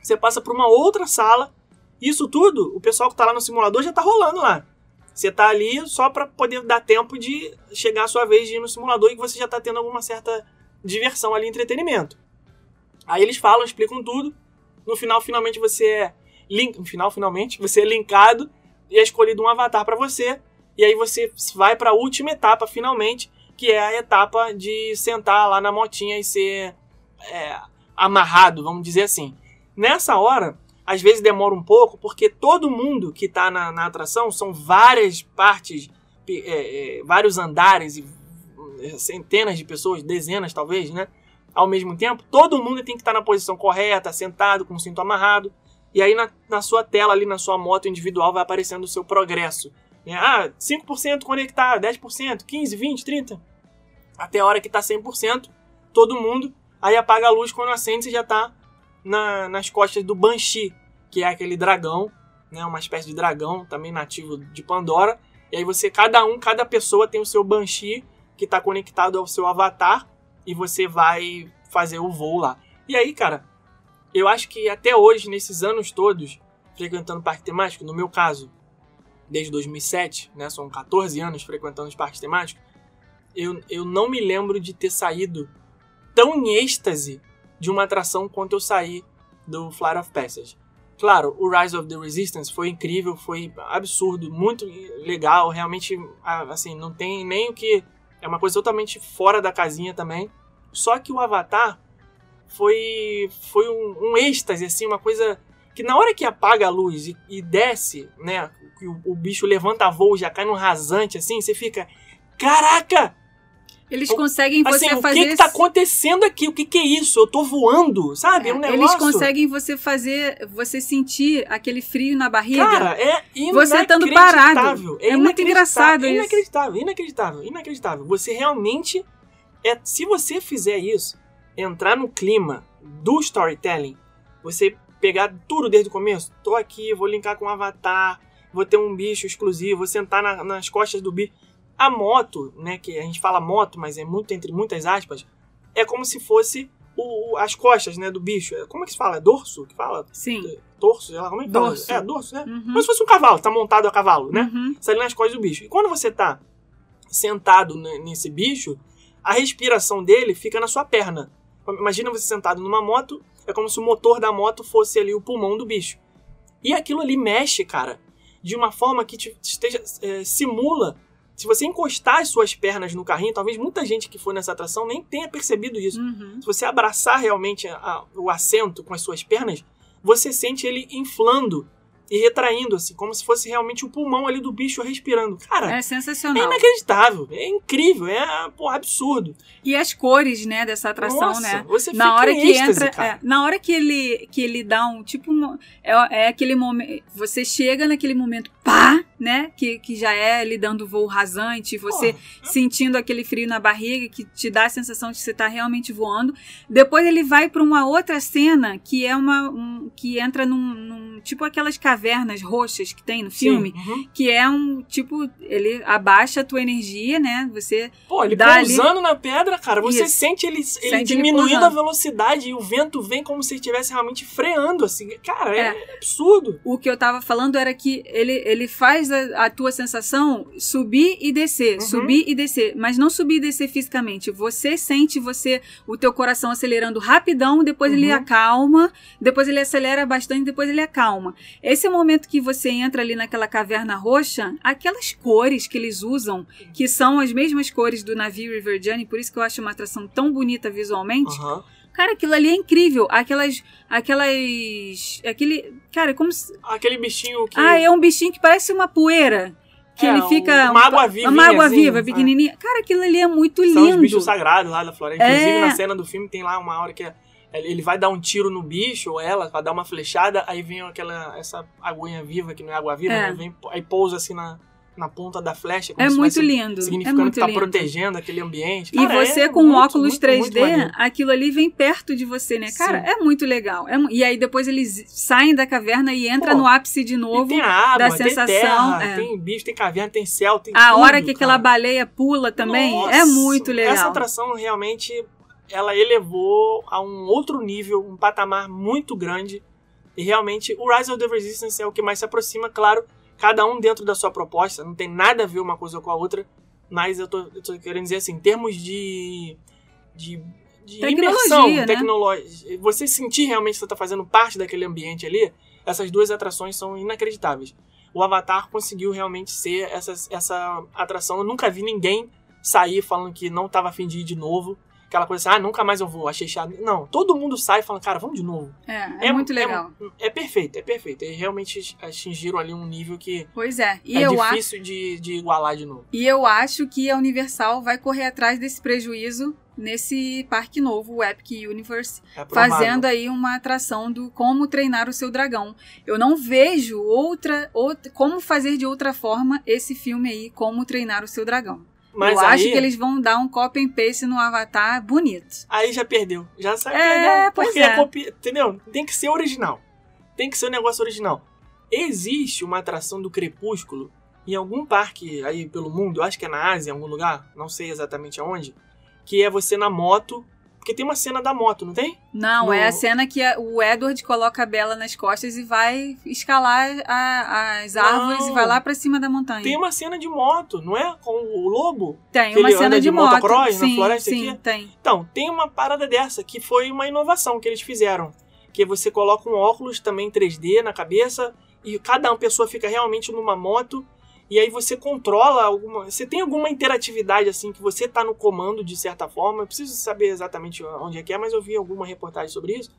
você passa para uma outra sala. Isso tudo, o pessoal que tá lá no simulador já tá rolando lá. Você tá ali só para poder dar tempo de chegar a sua vez de ir no simulador e que você já tá tendo alguma certa diversão ali, entretenimento. Aí eles falam, explicam tudo. No final, finalmente você é link, no final, finalmente você é linkado e é escolhido um avatar para você. E aí você vai para a última etapa, finalmente, que é a etapa de sentar lá na motinha e ser é, amarrado, vamos dizer assim. Nessa hora, às vezes demora um pouco, porque todo mundo que está na, na, atração são várias partes, é, é, vários andares e é, centenas de pessoas, dezenas talvez, né? Ao mesmo tempo, todo mundo tem que estar tá na posição correta, sentado, com o cinto amarrado. E aí na, na sua tela ali, na sua moto individual, vai aparecendo o seu progresso. É, ah, 5% conectado, 10%, 15%, 20%, 30%. Até a hora que está 100%, todo mundo. Aí apaga a luz quando acende, você já está na, nas costas do Banshee, que é aquele dragão, né, uma espécie de dragão também nativo de Pandora. E aí você, cada um, cada pessoa tem o seu Banshee que está conectado ao seu avatar e você vai fazer o voo lá. E aí, cara, eu acho que até hoje, nesses anos todos, frequentando parque temático, no meu caso, desde 2007, né, são 14 anos frequentando os parques temáticos, eu, eu não me lembro de ter saído tão em êxtase de uma atração quanto eu saí do Flight of Passage. Claro, o Rise of the Resistance foi incrível, foi absurdo, muito legal, realmente, assim, não tem nem o que... É uma coisa totalmente fora da casinha também. Só que o Avatar foi, foi um, um êxtase, assim, uma coisa que na hora que apaga a luz e, e desce, né, o, o, bicho levanta voo, já cai num rasante, assim, você fica, caraca! Eles conseguem você assim, fazer. O que, que tá acontecendo aqui? O que, que é isso? Eu tô voando, sabe? É, um negócio. Eles conseguem você fazer. Você sentir aquele frio na barriga. Cara, é Você estando parado. É, é muito engraçado é isso. Inacreditável, inacreditável, inacreditável. Você realmente. É, se você fizer isso, entrar no clima do storytelling, você pegar tudo desde o começo. Tô aqui, vou linkar com um avatar, vou ter um bicho exclusivo, vou sentar na, nas costas do bicho. A moto, né, que a gente fala moto, mas é muito entre muitas aspas, é como se fosse o, as costas, né, do bicho. É, como é que se fala? É dorso que fala? Sim. Dorso, ela como é que dorso. fala? É, dorso, né? Uhum. Como se fosse um cavalo, tá montado a cavalo, né? Uhum. Sai nas costas do bicho. E quando você tá sentado nesse bicho, a respiração dele fica na sua perna. Imagina você sentado numa moto, é como se o motor da moto fosse ali o pulmão do bicho. E aquilo ali mexe, cara, de uma forma que te, esteja, é, simula se você encostar as suas pernas no carrinho, talvez muita gente que for nessa atração nem tenha percebido isso. Uhum. Se você abraçar realmente a, a, o assento com as suas pernas, você sente ele inflando e retraindo, assim, como se fosse realmente o pulmão ali do bicho respirando. Cara, é é sensacional. inacreditável, é incrível, é pô, absurdo. E as cores, né, dessa atração, Nossa, né? Você na fica hora que êxtase, entra, é, na hora que ele que ele dá um tipo é, é aquele momento, você chega naquele momento pá, né, que, que já é ele dando voo rasante, você Porra, sentindo aquele frio na barriga que te dá a sensação de que você tá realmente voando. Depois ele vai para uma outra cena que é uma um- que entra num, num- tipo aquelas cavernas roxas que tem no sim, filme, uhum. que é um tipo ele abaixa a tua energia, né? Você Pô, ele Dá ali- pousando na pedra, cara, você Isso. sente ele, ele Sente ele diminuindo pousando. a velocidade e o vento vem como se estivesse realmente freando, assim. Cara, é, É. absurdo. o que eu tava falando era que ele, ele faz a, a tua sensação subir e descer, Uhum. subir e descer, mas não subir e descer fisicamente. Você sente você o teu coração acelerando rapidão, depois ele Uhum. acalma, depois ele acelera bastante, depois ele acalma. Esse é momento que você entra ali naquela caverna roxa, aquelas cores que eles usam, que são as mesmas cores do navio River Journey, por isso que eu acho uma atração tão bonita visualmente. Aham. Cara, aquilo ali é incrível. Aquelas. Aquelas. Aquele. Cara, como se. Aquele bichinho que. Ah, é um bichinho que parece uma poeira. Que É, ele fica. uma água viva, Uma água assim, viva, é. pequenininha. Cara, aquilo ali é muito São os lindo. bichos sagrados lá da floresta. Inclusive, É. na cena do filme tem lá uma hora que é- ele vai dar um tiro no bicho, ou ela, vai dar uma flechada, aí vem aquela, essa aguinha viva, que não é água viva, É. né? Vem, aí pousa assim na, na ponta da flecha. É muito lindo. É Significando muito que tá lindo. protegendo aquele ambiente. E Cara, você é com muito, óculos muito, 3D, muito aquilo ali vem perto de você, né? Cara, Sim. é muito legal. É e aí depois eles saem da caverna e entram Pô, no ápice de E novo. tem água, da tem sensação, terra, é. tem bicho, tem caverna, tem céu, tem A tudo, hora que aquela cara. baleia pula também é Nossa, muito legal. Essa atração realmente ela elevou a um outro nível, um patamar muito grande. E realmente o Rise of the Resistance é o que mais se aproxima, claro, cada um dentro da sua proposta, não tem nada a ver uma coisa com a outra, mas eu tô, eu tô querendo dizer assim, em termos de, de, de Tecnologia, imersão, né? tecnologia, você sentir realmente que você está fazendo parte daquele ambiente ali, essas duas atrações são inacreditáveis. O Avatar conseguiu realmente ser essa, essa atração, eu nunca vi ninguém sair falando que não tava afim de ir de novo. Aquela coisa assim, ah, nunca mais eu vou, achei chato. Não, todo mundo sai falando, cara, vamos de novo. É, é, muito legal. É, perfeito, é perfeito. Eles realmente atingiram ali um nível que Pois é. E é eu acho. difícil de, de igualar de novo. E eu acho que a Universal vai correr atrás desse prejuízo nesse parque novo, o Epic Universe, É fazendo aí uma atração do como treinar o seu dragão. Eu não vejo outra, outra como fazer de outra forma esse filme aí, como treinar o seu dragão. Mas eu aí, acho que eles vão dar um copy and paste no Avatar bonito. aí já perdeu. Já sai É, perdendo. Porque é. copi- Entendeu? Tem que ser original. Tem que ser um negócio original. Existe uma atração do Crepúsculo em algum parque aí pelo mundo, acho que é na Ásia, em algum lugar, não sei exatamente aonde, que é você na moto. Porque tem uma cena da moto, não tem? Não, No- é a cena que o Edward coloca a Bella nas costas e vai escalar a- as árvores Não. e vai lá pra cima da montanha. Tem uma cena de moto, não é? Com o lobo. Tem que uma ele cena anda de, de moto. motocross na sim, floresta sim, aqui? tem. Então, tem uma parada dessa que foi uma inovação que eles fizeram. Que você coloca um óculos também 3D na cabeça e cada pessoa fica realmente numa moto. E aí você controla alguma. Você tem alguma interatividade assim que você tá no comando de certa forma. Eu preciso saber exatamente onde é que é, mas eu vi alguma reportagem sobre isso.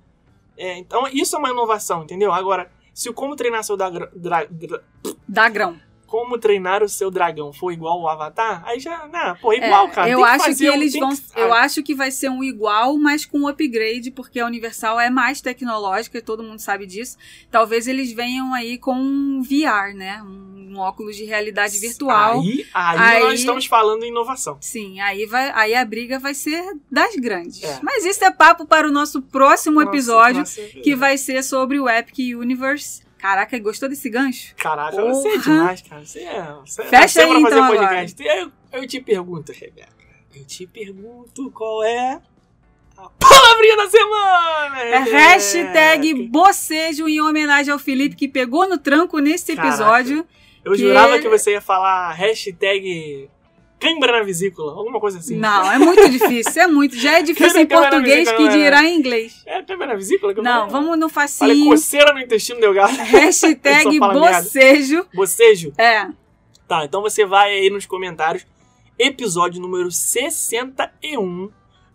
É, então, isso é uma inovação, entendeu? Agora, se o como treinar seu dra- dra- dra- Dá grão. Como treinar o seu dragão for igual ao Avatar, aí já, não, pô, igual, É, cara. eu Tem acho que fazer um- eles tem vão. que- Eu acho que vai ser um igual, mas com um upgrade, porque a Universal é mais tecnológica, e todo mundo sabe disso. Talvez eles venham aí com um VR, né? Um, óculos de realidade virtual. Aí, aí, Aí- nós estamos falando em inovação. Sim, aí, vai, aí a briga vai ser das grandes. É. Mas isso é papo para o nosso próximo Nossa, episódio, nossa, que vai ser sobre o Epic Universe. Caraca, gostou desse gancho? Caraca, você é Porra. demais, cara. Você é. Você Fecha nasceu aí, pra fazer então, podcast. Eu, eu te pergunto, Rebeca. Eu te pergunto qual é a palavrinha da semana. É hashtag bocejo em homenagem ao Felipe que pegou no tranco nesse Caraca. episódio. Eu que- jurava que você ia falar hashtag cãibra na vesícula, alguma coisa assim. Não, é muito difícil, é muito. Já é difícil em na português que dirá em inglês. É cãibra na vesícula? Não, falei? vamos no facinho. coceira no intestino delgado. Hashtag fala merda. bocejo. Bocejo. É, Tá, então você vai aí nos comentários, episódio número 61,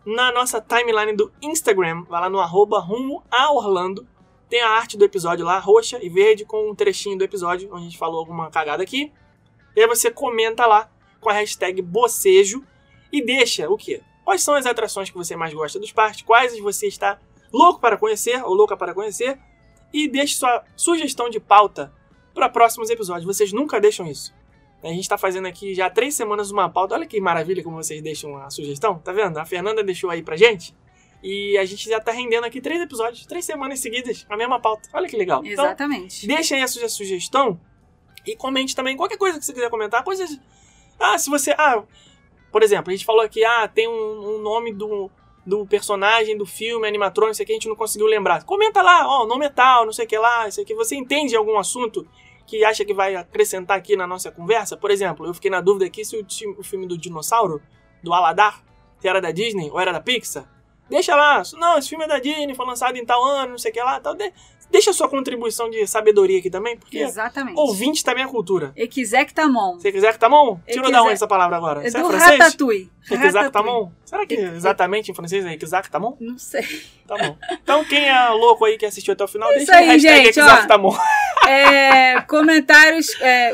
na nossa timeline do Instagram. Vai lá no arroba rumo a Orlando. Tem a arte do episódio lá, roxa e verde, com um trechinho do episódio, onde a gente falou alguma cagada aqui. E aí você comenta lá com a hashtag bocejo e deixa o quê? Quais são as atrações que você mais gosta dos parques? Quais você está louco para conhecer ou louca para conhecer? E deixe sua sugestão de pauta para próximos episódios. Vocês nunca deixam isso. A gente tá fazendo aqui já há três semanas uma pauta. Olha que maravilha como vocês deixam a sugestão. Tá vendo? A Fernanda deixou aí pra gente. E a gente já tá rendendo aqui três episódios, três semanas seguidas, a mesma pauta. Olha que legal. Então, exatamente. deixem aí a sua sugestão e comente também qualquer coisa que você quiser comentar. Coisas. Ah, se você. Ah, por exemplo, a gente falou aqui, ah, tem um, um nome do, do personagem do filme, animatrônico, isso aqui a gente não conseguiu lembrar. Comenta lá, ó, o nome é tal, não sei o que lá, isso aqui. Você entende algum assunto que acha que vai acrescentar aqui na nossa conversa? Por exemplo, eu fiquei na dúvida aqui se o, o filme do dinossauro, do Aladar, era da Disney ou era da Pixar. Deixa lá, não, esse filme é da Disney, foi lançado em tal ano, não sei o que lá, tal. De- deixa sua contribuição de sabedoria aqui também, porque Exatamente. ouvinte também é cultura. Equisectamon. Se você quiser que tá bom, tirou da onde essa palavra agora? É Você é do francês? Ratatouille. Equisac tá? Será que Ex- exatamente em francês é Equisac tá? Não sei. Tá bom. Então quem é louco aí que assistiu até o final, Isso deixa aí, hashtag gente, ó. tá. É, comentários. é,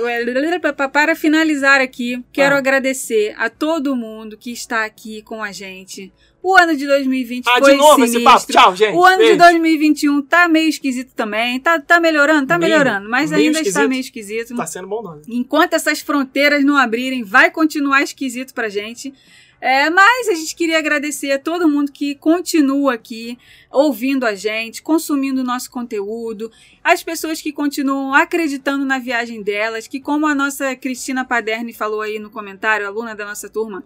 para finalizar aqui, quero Ah. agradecer a todo mundo que está aqui com a gente. O ano de 2020 Ah, foi de novo sinistro. esse papo. Tchau, gente. O ano de Beijo. 2021 tá meio esquisito também. Tá, tá melhorando? Tá Meio- melhorando, mas meio ainda está esquisito. meio esquisito. Tá sendo bom nome. Enquanto essas fronteiras não abrirem, vai continuar esquisito pra gente. É, mas a gente queria agradecer a todo mundo que continua aqui ouvindo a gente, consumindo o nosso conteúdo, as pessoas que continuam acreditando na viagem delas, que como a nossa Cristina Paderni falou aí no comentário, aluna da nossa turma,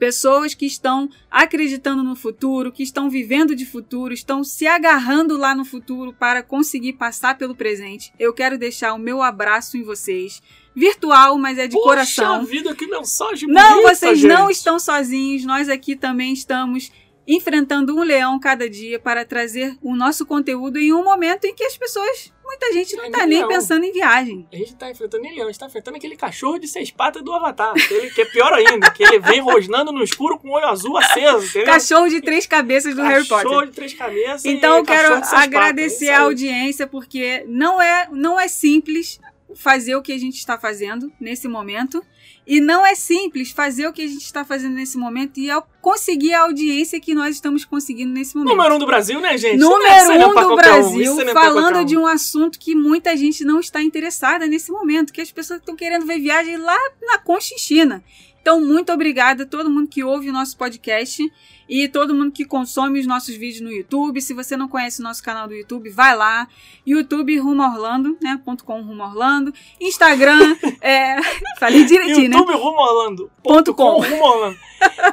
pessoas que estão acreditando no futuro, que estão vivendo de futuro, estão se agarrando lá no futuro para conseguir passar pelo presente. Eu quero deixar o meu abraço em vocês virtual, mas é de Poxa coração. vida, que mensagem Não, bonita, vocês gente. não estão sozinhos. Nós aqui também estamos enfrentando um leão cada dia para trazer o nosso conteúdo em um momento em que as pessoas muita gente não É, tá nem nem eu. pensando em viagem. A gente tá enfrentando ele, a gente tá enfrentando aquele cachorro de seis patas do Avatar. Ele, que é pior ainda, que ele vem rosnando no escuro com o olho azul aceso, entendeu? Cachorro de três cabeças do Harry Potter. Cachorro de três cabeças. Então eu quero cachorro agradecer patas. É a audiência, porque não é, não é simples fazer o que a gente está fazendo nesse momento. E não é simples fazer o que a gente está fazendo nesse momento e conseguir a audiência que nós estamos conseguindo nesse momento. Número um do Brasil, né, gente? É- Número um do um, Brasil, é pra falando um. de um assunto que muita gente não está interessada nesse momento, que as pessoas estão querendo ver viagem lá na Conchichina. Então, muito obrigada a todo mundo que ouve o nosso podcast e todo mundo que consome os nossos vídeos no YouTube. Se você não conhece o nosso canal do YouTube, vai lá. YouTube Rumo Orlando, né? Ponto .com Rumo Orlando. Instagram, é... falei direitinho, né? YouTube Rumo Orlando. Ponto com. Rumo Orlando.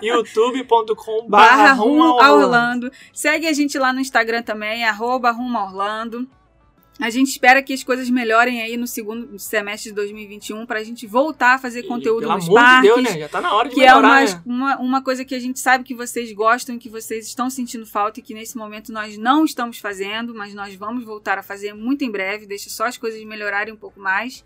youtube.com barra Rumo Orlando. Segue a gente lá no Instagram também, arroba Rumo Orlando. A gente espera que as coisas melhorem aí no segundo semestre de 2021 pra gente voltar a fazer E, conteúdo pelo nos amor parques. de Deus, né? Já tá na hora de Que é melhorar, uma, né? uma, uma coisa que a gente sabe que vocês gostam, que vocês estão sentindo falta e que nesse momento nós não estamos fazendo, mas nós vamos voltar a fazer muito em breve. Deixa só as coisas melhorarem um pouco mais.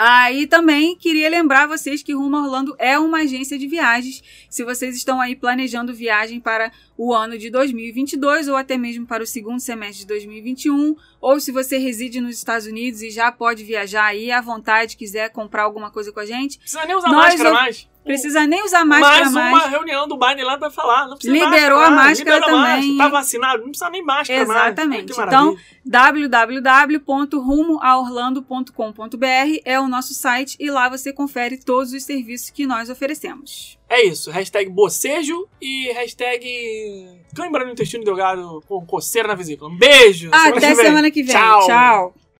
Ah, e também queria lembrar vocês que Rumo Orlando é uma agência de viagens. Se vocês estão aí planejando viagem para o ano de 2022 ou até mesmo para o segundo semestre de 2021, ou se você reside nos Estados Unidos e já pode viajar aí à vontade, quiser comprar alguma coisa com a gente, Precisa nem usar Nós máscara mais. Precisa nem usar máscara mais mais. uma reunião do Biden lá vai falar. Não precisa Liberou máscara, a máscara também. máscara. Tá vacinado, não precisa nem máscara mais. Exatamente. Que maravilha. www.rumoaorlando.com.br é o nosso site e lá você confere todos os serviços que nós oferecemos. É isso. Hashtag bocejo e hashtag cãibra no intestino delgado com coceira na vesícula. Um beijo. Até que vem. semana que vem. Tchau. Tchau.